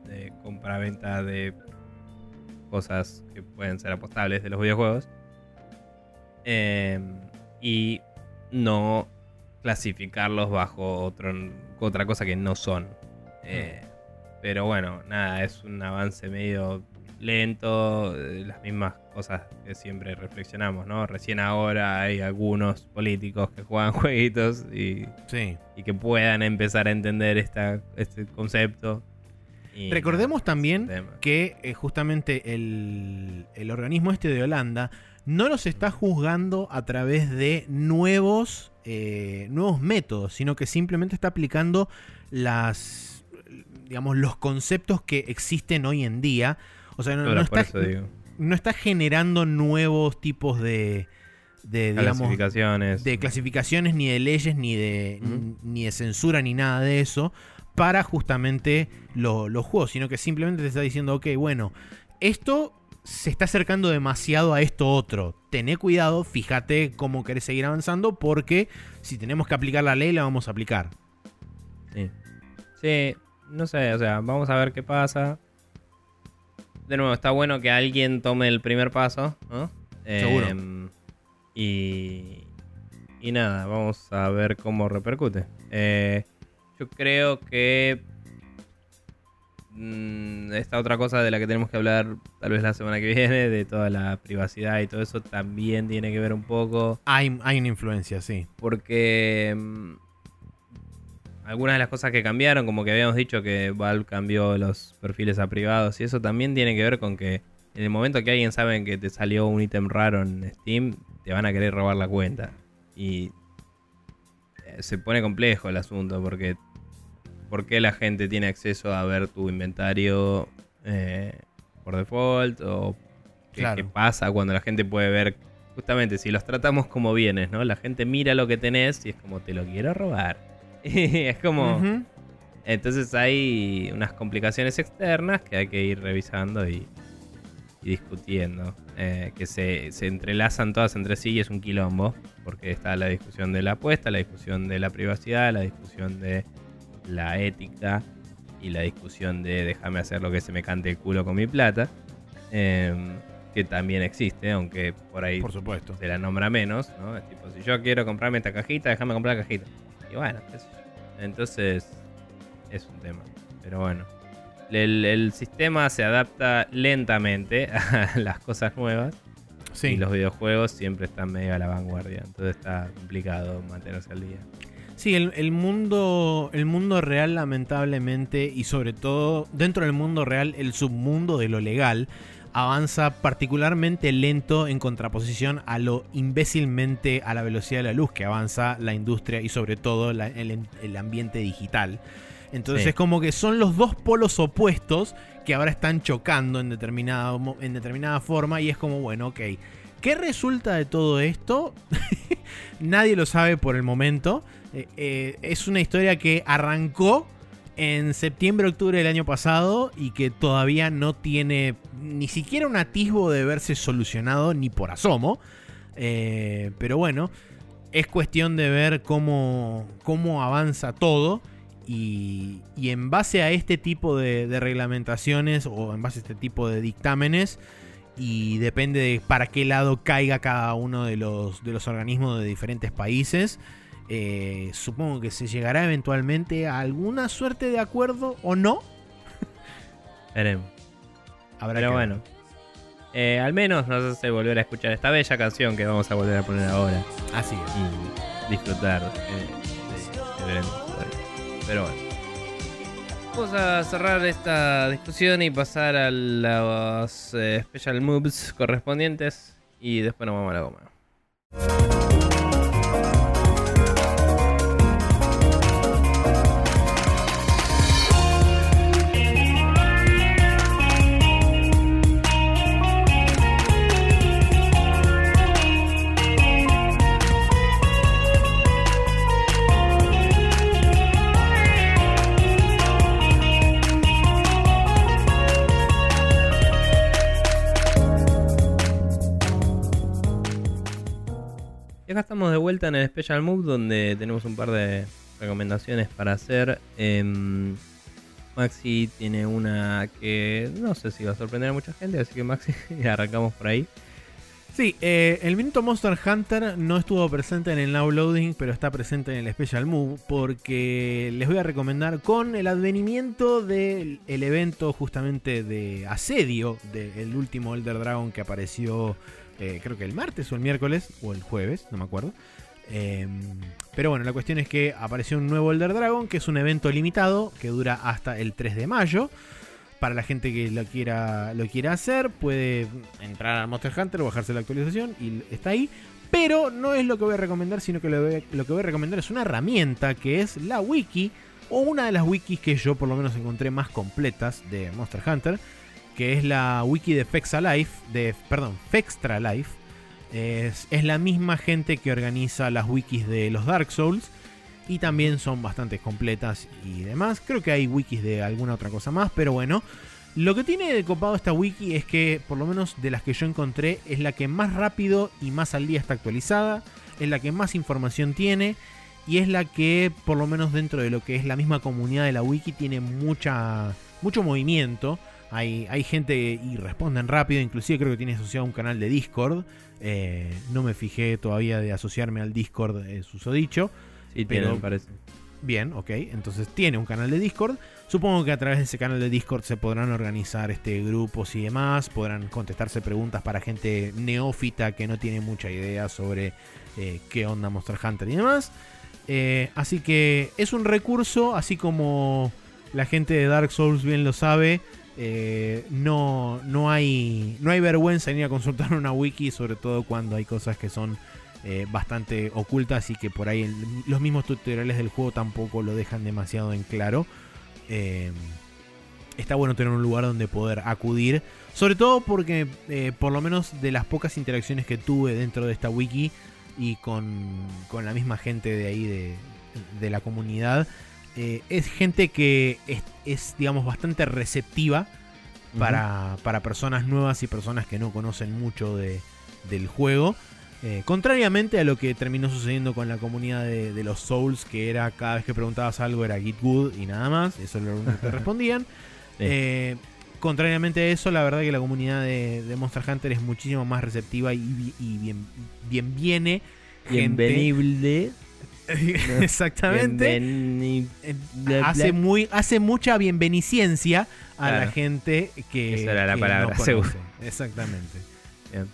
de compra-venta de cosas que pueden ser apostables de los videojuegos. Em, y no clasificarlos bajo otro, otra cosa que no son. Eh, pero bueno, nada, es un avance medio lento, eh, las mismas cosas que siempre reflexionamos, ¿no? Recién ahora hay algunos políticos que juegan jueguitos y, Sí. y que puedan empezar a entender esta, este concepto. Y Recordemos también que eh, justamente el, el organismo este de Holanda no los está juzgando a través de nuevos, eh, nuevos métodos, sino que simplemente está aplicando las, digamos, los conceptos que existen hoy en día. O sea, no, no está, no está generando nuevos tipos de, de digamos, clasificaciones. de clasificaciones, ni de leyes, ni de, ni de censura, ni nada de eso, para justamente lo- los juegos, sino que simplemente te está diciendo, ok, bueno, esto se está acercando demasiado a esto otro. Tené cuidado, fíjate cómo querés seguir avanzando, porque si tenemos que aplicar la ley, la vamos a aplicar. Sí. Sí, no sé, o sea, vamos a ver qué pasa. De nuevo, está bueno que alguien tome el primer paso, ¿no? Seguro. Em, y, y nada, vamos a ver cómo repercute. Eh, yo creo que mm, esta otra cosa de la que tenemos que hablar tal vez la semana que viene, de toda la privacidad y todo eso, también tiene que ver un poco Hay, hay una influencia, sí. porque mm, algunas de las cosas que cambiaron, como que habíamos dicho que Valve cambió los perfiles a privados y eso también tiene que ver con que en el momento que alguien sabe que te salió un ítem raro en Steam, te van a querer robar la cuenta. Y eh, se pone complejo el asunto porque ¿por qué la gente tiene acceso a ver tu inventario eh, por default? ¿O qué, Claro. qué pasa cuando la gente puede ver justamente si los tratamos como bienes, ¿no? La gente mira lo que tenés y es como te lo quiero robar. Es como... Entonces hay unas complicaciones externas que hay que ir revisando y, y discutiendo. eh, que se, se entrelazan todas entre sí y es un quilombo. Porque está la discusión de la apuesta, la discusión de la privacidad, la discusión de la ética y la discusión de déjame hacer lo que se me cante el culo con mi plata. em, que también existe, aunque por ahí Por supuesto. se la nombra menos, ¿no? Es tipo, si yo quiero comprarme esta cajita, déjame comprar la cajita. Y bueno, entonces es un tema. Pero bueno, el, el sistema se adapta lentamente a las cosas nuevas Sí. y los videojuegos siempre están medio a la vanguardia. Entonces está complicado mantenerse al día. Sí, el, el mundo, el mundo real, lamentablemente, y sobre todo dentro del mundo real, el submundo de lo legal, avanza particularmente lento en contraposición a lo imbécilmente a la velocidad de la luz que avanza la industria y sobre todo la- el, el ambiente digital. Entonces Sí. es como que son los dos polos opuestos que ahora están chocando en, determinado mo- en determinada forma y es como, bueno, ok, ¿qué resulta de todo esto? Nadie lo sabe por el momento. Eh, eh, es una historia que arrancó en septiembre-octubre del año pasado y que todavía no tiene ni siquiera un atisbo de verse solucionado ni por asomo. Eh, pero bueno, es cuestión de ver cómo, cómo avanza todo. Y, en base a este tipo de, de reglamentaciones o en base a este tipo de dictámenes, y depende de para qué lado caiga cada uno de los, de los organismos de diferentes países, eh, supongo que se llegará eventualmente a alguna suerte de acuerdo o no. Veremos. Habrá Pero que ver. bueno. Eh, al menos nos hace volver a escuchar esta bella canción que vamos a volver a poner ahora. Así es. y disfrutar eh, de, de. Pero bueno. Vamos a cerrar esta discusión y pasar a los eh, special moves correspondientes y después nos vamos a la goma. Y acá estamos de vuelta en el Special Move donde tenemos un par de recomendaciones para hacer. Em, Maxi tiene una que no sé si va a sorprender a mucha gente, así que Maxi, arrancamos por ahí. Sí, eh, el minuto Monster Hunter no estuvo presente en el Now Loading, pero está presente en el Special Move, porque les voy a recomendar con el advenimiento del el evento justamente de asedio del último Elder Dragon que apareció, eh, creo que el martes o el miércoles, o el jueves, no me acuerdo. Eh, pero bueno, la cuestión es que apareció un nuevo Elder Dragon, que es un evento limitado que dura hasta el 3 de mayo. Para la gente que lo quiera, lo quiera hacer, puede entrar a Monster Hunter o bajarse la actualización y está ahí. Pero no es lo que voy a recomendar, sino que lo que voy a recomendar es una herramienta que es la wiki, o una de las wikis que yo por lo menos encontré más completas de Monster Hunter, que es la wiki de Fexa Life, de, perdón, Fextra Life. Es, es la misma gente que organiza las wikis de los Dark Souls y también son bastante completas y demás. Creo que hay wikis de alguna otra cosa más, pero bueno. Lo que tiene de copado esta wiki es que, por lo menos de las que yo encontré, es la que más rápido y más al día está actualizada, es la que más información tiene y es la que, por lo menos dentro de lo que es la misma comunidad de la wiki, tiene mucha, mucho movimiento. Hay, hay gente y responden rápido, inclusive creo que tiene asociado un canal de Discord. Eh, no me fijé todavía de asociarme al Discord eh, susodicho. Sí, Pero- tiene, me parece. Bien, ok. Entonces tiene un canal de Discord. Supongo que a través de ese canal de Discord se podrán organizar este grupos y demás. Podrán contestarse preguntas para gente neófita que no tiene mucha idea sobre eh, qué onda Monster Hunter y demás. Eh, así que es un recurso, así como la gente de Dark Souls bien lo sabe. Eh, no, no, hay, no hay vergüenza en ir a consultar una wiki, sobre todo cuando hay cosas que son eh, bastante ocultas y que por ahí los mismos tutoriales del juego tampoco lo dejan demasiado en claro. Eh, está bueno tener un lugar donde poder acudir. Sobre todo porque por lo menos de las pocas interacciones que tuve dentro de esta wiki y con, con la misma gente de ahí de, de la comunidad, eh, es gente que es, es, digamos, bastante receptiva para, para personas nuevas y personas que no conocen mucho de- del juego. Eh, contrariamente a lo que terminó sucediendo con la comunidad de, de los Souls, que era cada vez que preguntabas algo era Git Good y nada más, eso es lo único que te respondían. Eh, contrariamente a eso, la verdad que la comunidad de, de Monster Hunter es muchísimo más receptiva y, y bien, bien viene. gente- Bienvenible. Exactamente. Bienveni- hace, muy, hace mucha bienvenicencia a la gente que. Esa era la que palabra, no conoce. seguro. Exactamente. Bien.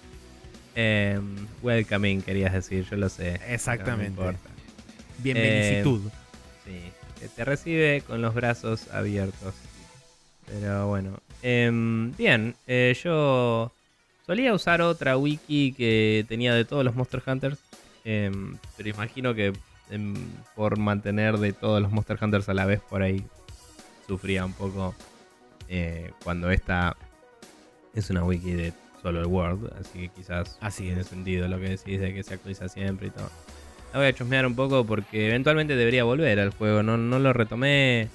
Em, welcoming, querías decir, yo lo sé. Exactamente. no. Bienvenicitud. Sí, que te recibe con los brazos abiertos. Pero bueno. Em, bien, eh, yo solía usar otra wiki que tenía de todos los Monster Hunters, em, pero imagino que por mantener de todos los Monster Hunters a la vez por ahí sufría un poco eh, cuando esta es una wiki de solo el Word, así que quizás Así tiene es. sentido lo que decís de que se actualiza siempre y todo. La voy a chusmear un poco porque eventualmente debería volver al juego, no, no lo retomé.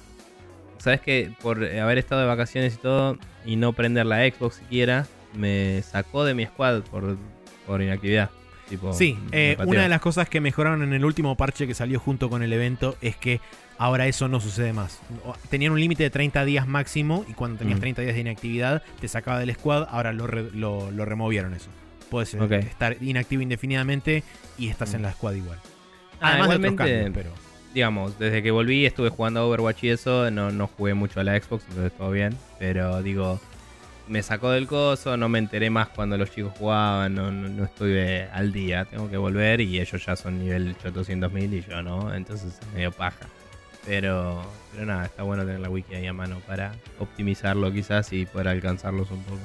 Sabes que por haber estado de vacaciones y todo y no prender la Xbox siquiera, me sacó de mi squad por, por inactividad. Tipo, Sí, eh, una de las cosas que mejoraron en el último parche que salió junto con el evento es que ahora eso no sucede más. Tenían un límite de 30 días máximo y cuando tenías Mm. 30 días de inactividad te sacaba del squad, ahora lo, re- lo, lo removieron eso. Puedes eh, Ok. estar inactivo indefinidamente y estás Mm. en la squad igual. Ah, Además de otros igualmente, cambios, pero... digamos, desde que volví estuve jugando a Overwatch y eso, no, no jugué mucho a la Xbox, entonces todo bien. Pero digo, me sacó del coso, no me enteré más cuando los chicos jugaban, no, no, no estuve al día, tengo que volver y ellos ya son nivel 800.000 y yo no, entonces es medio paja. Pero, pero nada, está bueno tener la wiki ahí a mano para optimizarlo quizás y poder alcanzarlos un poco.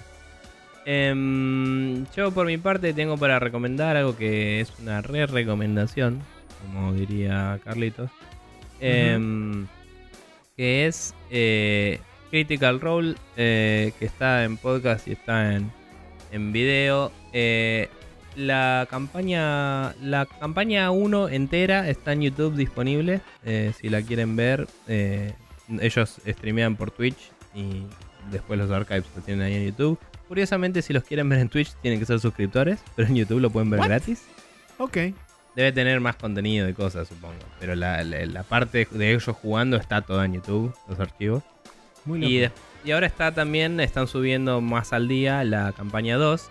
Em, yo por mi parte tengo para recomendar algo que es una re recomendación, como diría Carlitos, em, que es eh, Critical Role, eh, que está en podcast y está en, en video. Eh, la campaña la campaña 1 entera está en YouTube disponible. eh, si la quieren ver, ellos streamean por Twitch y después los archives lo tienen ahí en YouTube. Curiosamente, si los quieren ver en Twitch, tienen que ser suscriptores, pero en YouTube lo pueden ver gratis. Ok. Debe tener más contenido de cosas, supongo. Pero la, la- la parte de ellos jugando está toda en YouTube, los archivos. Muy Y, loco. de- y ahora está también, están subiendo más al día la campaña 2.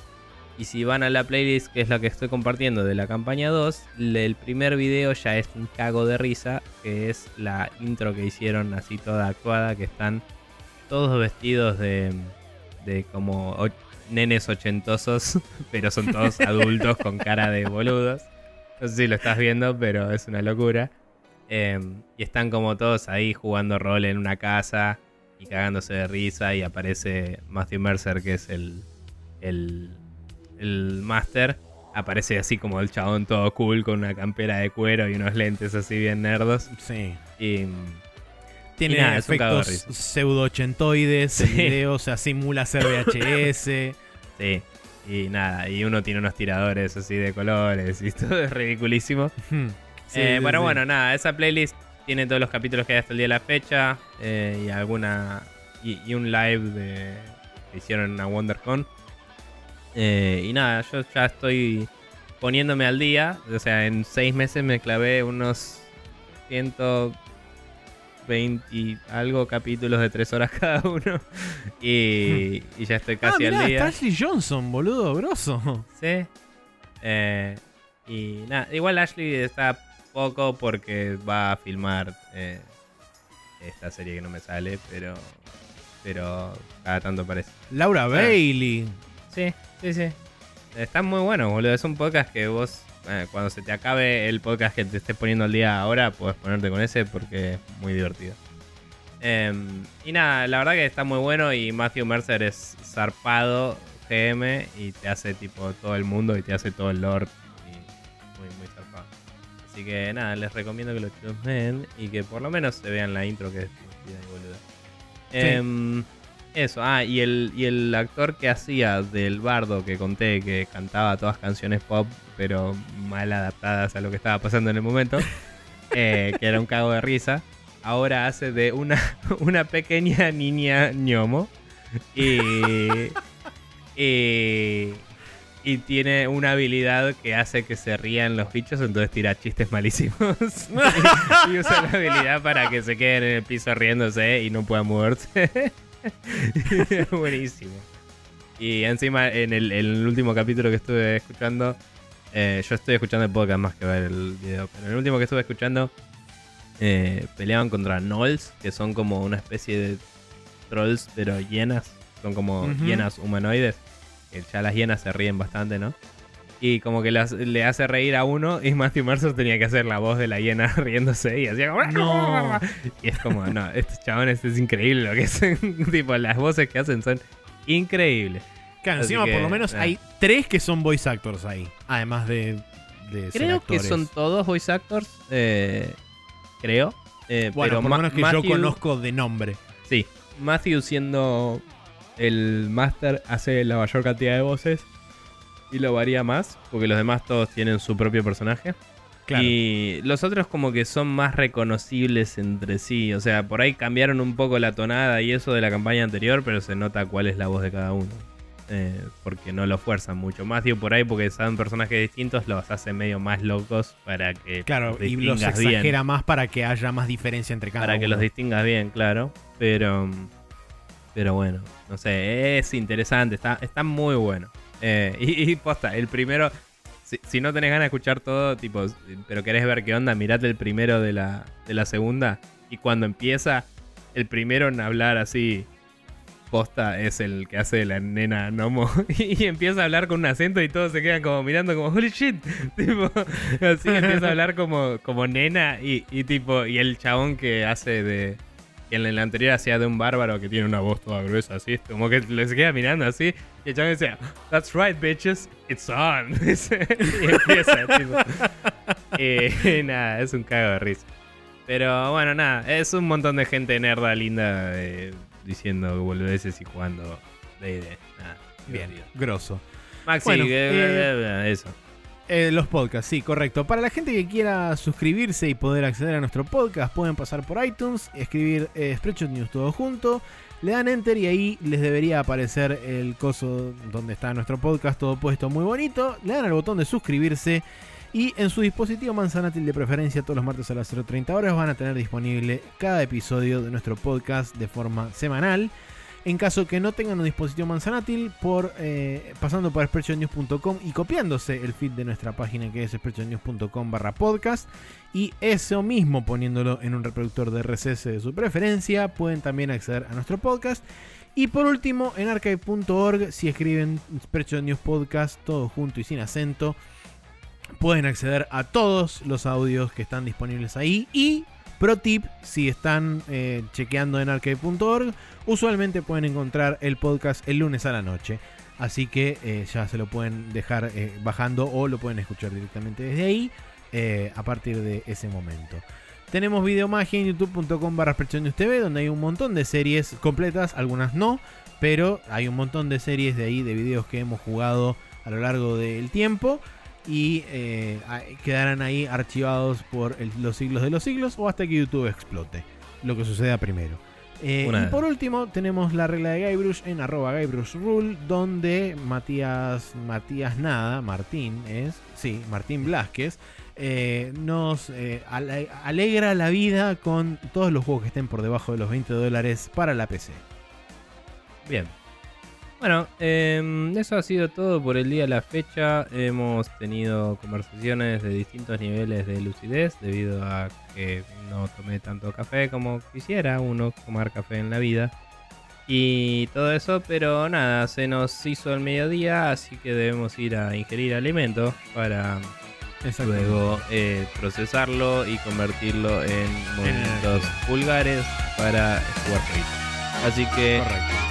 Y si van a la playlist, que es la que estoy compartiendo de la campaña 2, le- el primer video ya es un cago de risa, que es la intro que hicieron así toda actuada, que están todos vestidos de, de como nenes ochentosos, pero son todos adultos con cara de boludos. No sé si lo estás viendo, pero es una locura. Eh, y están como todos ahí jugando rol en una casa y cagándose de risa y aparece Matthew Mercer, que es el, el, el máster. Aparece así como el chabón todo cool con una campera de cuero y unos lentes así bien nerdos. Sí. Y Tiene Y nada, efectos pseudo-ochentoides Sí. video, o sea, simula ser VHS. sí, y nada, y uno tiene unos tiradores así de colores y todo es ridiculísimo. Hmm. Sí, Eh, sí. bueno, nada, esa playlist tiene todos los capítulos que hay hasta el día de la fecha eh, y alguna y, y un live de que hicieron en WonderCon. Eh, y nada, yo ya estoy poniéndome al día. O sea, en seis meses me clavé unos 120 y algo capítulos de tres horas cada uno. Y, y ya estoy Ah, casi mirá, al día. Ashley Johnson, boludo, grosso. Sí. Eh, y nada, igual Ashley está poco porque va a filmar eh, esta serie que no me sale, pero pero cada tanto parece. Laura Bailey. Sí, sí, sí. Está muy bueno, boludo. Es un podcast que vos, eh, cuando se te acabe el podcast que te estés poniendo al día ahora, puedes ponerte con ese porque es muy divertido. Em, y nada, la verdad que está muy bueno y Matthew Mercer es zarpado GM y te hace tipo todo el mundo y te hace todo el lore y muy, muy zarpado. Así que nada, les recomiendo que lo chusmen y que por lo menos se vean la intro que es boluda. Em, eso, ah, y el, y el actor que hacía del bardo que conté, que cantaba todas canciones pop, pero mal adaptadas a lo que estaba pasando en el momento, eh, que era un cago de risa, ahora hace de una, una pequeña niña ñomo. Y, y, y tiene una habilidad que hace que se rían los bichos, entonces tira chistes malísimos. y usa la habilidad para que se queden en el piso riéndose y no puedan moverse. Buenísimo. Y encima, en el, en el último capítulo que estuve escuchando, eh, yo estoy escuchando el podcast más que ver el video, pero en el último que estuve escuchando, eh, peleaban contra Gnolls, que son como una especie de trolls, pero hienas. Son como Ujú. hienas humanoides. Que ya las hienas se ríen bastante, ¿no? Y como que las- le hace reír a uno y Matthew Mercer tenía que hacer la voz de la hiena riéndose y hacía como... No. Y es como, no, estos chabones es increíble lo que hacen. tipo, las voces que hacen son increíbles. Claro, Así encima que, por lo menos nada. hay tres que son voice actors ahí. Además de, de ser Creo que son todos voice actors. eh, creo. Eh, Bueno, pero por lo menos que Matthew- yo conozco de nombre. Sí, Matthew siendo el máster hace la mayor cantidad de voces y lo varía más, porque los demás todos tienen su propio personaje. Claro. Y los otros como que son más reconocibles entre sí, o sea, por ahí cambiaron un poco la tonada y eso de la campaña anterior, pero se nota cuál es la voz de cada uno. Eh, porque no lo fuerzan mucho. Matthew por ahí, porque saben personajes distintos, los hace medio más locos para que Claro, y los distingas bien exagera más para que haya más diferencia entre cada para que uno. los distingas bien, claro. Pero, pero bueno, no sé, es interesante, está, está muy bueno. Eh, y, y posta, el primero, si, si no tenés ganas de escuchar todo, tipo, pero querés ver qué onda, mirate el primero de la, de la segunda. Y cuando empieza, el primero en hablar así, posta, es el que hace la nena Nomo. Y, empieza a hablar con un acento y todos se quedan como mirando como, holy shit. Tipo, así empieza a hablar como, como nena y, y tipo, y el chabón que hace de... Que en el anterior hacía de un bárbaro que tiene una voz toda gruesa así, como que les queda mirando así, y el chabón decía, That's right, bitches, it's on. y empieza, tipo. Eh, nada, es un cago de risa. Pero bueno, nada, es un montón de gente nerda linda eh, diciendo boludeces y jugando D&D. Nada, Bien, grosso. Maxi, Bueno, eh, eso. Eh, los podcasts, sí, correcto. Para la gente que quiera suscribirse y poder acceder a nuestro podcast, pueden pasar por iTunes, escribir eh, Spreadshot News todo junto, le dan enter y ahí les debería aparecer el coso donde está nuestro podcast todo puesto muy bonito. Le dan al botón de suscribirse y en su dispositivo manzanátil de preferencia todos los martes a las 0.30 horas van a tener disponible cada episodio de nuestro podcast de forma semanal. En caso que no tengan un dispositivo manzanátil, por eh, pasando por spreadshotnews.com y copiándose el feed de nuestra página que es spreadshotnews.com barra podcast y eso mismo poniéndolo en un reproductor de RSS de su preferencia, pueden también acceder a nuestro podcast. Y por último, en archive.org, si escriben Spreadshot News Podcast, todo junto y sin acento, pueden acceder a todos los audios que están disponibles ahí. Y, pro tip, si están eh, chequeando en archive.org, usualmente pueden encontrar el podcast el lunes a la noche. Así que eh, ya se lo pueden dejar eh, bajando o lo pueden escuchar directamente desde ahí a partir de ese momento. Tenemos videomagia en youtube.com barra TV donde hay un montón de series completas, algunas no, pero hay un montón de series de ahí, de videos que hemos jugado a lo largo del tiempo y eh, quedarán ahí archivados por el- los siglos de los siglos o hasta que YouTube explote, lo que suceda primero. Eh, y por último tenemos la regla de Guybrush en arroba Guybrush Rule donde Matías, Matías Nada, Martín es, sí, Martín Blasquez, eh, nos eh, ale- alegra la vida con todos los juegos que estén por debajo de los 20 dólares para la PC. Bien. Bueno, em, eso ha sido todo por el día de la fecha. Hemos tenido conversaciones de distintos niveles de lucidez debido a que no tomé tanto café como quisiera uno tomar café en la vida. Y todo eso, pero nada, se nos hizo el mediodía, así que debemos ir a ingerir alimentos para luego eh, procesarlo y convertirlo en movimientos pulgares para jugar. Así que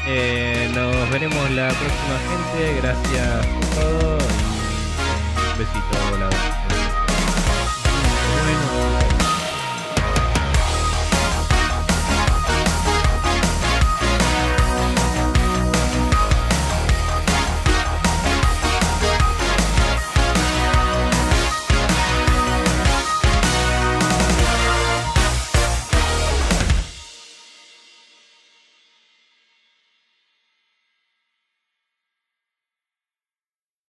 eh, nos veremos la próxima gente. Gracias por todo. y Un besito volador.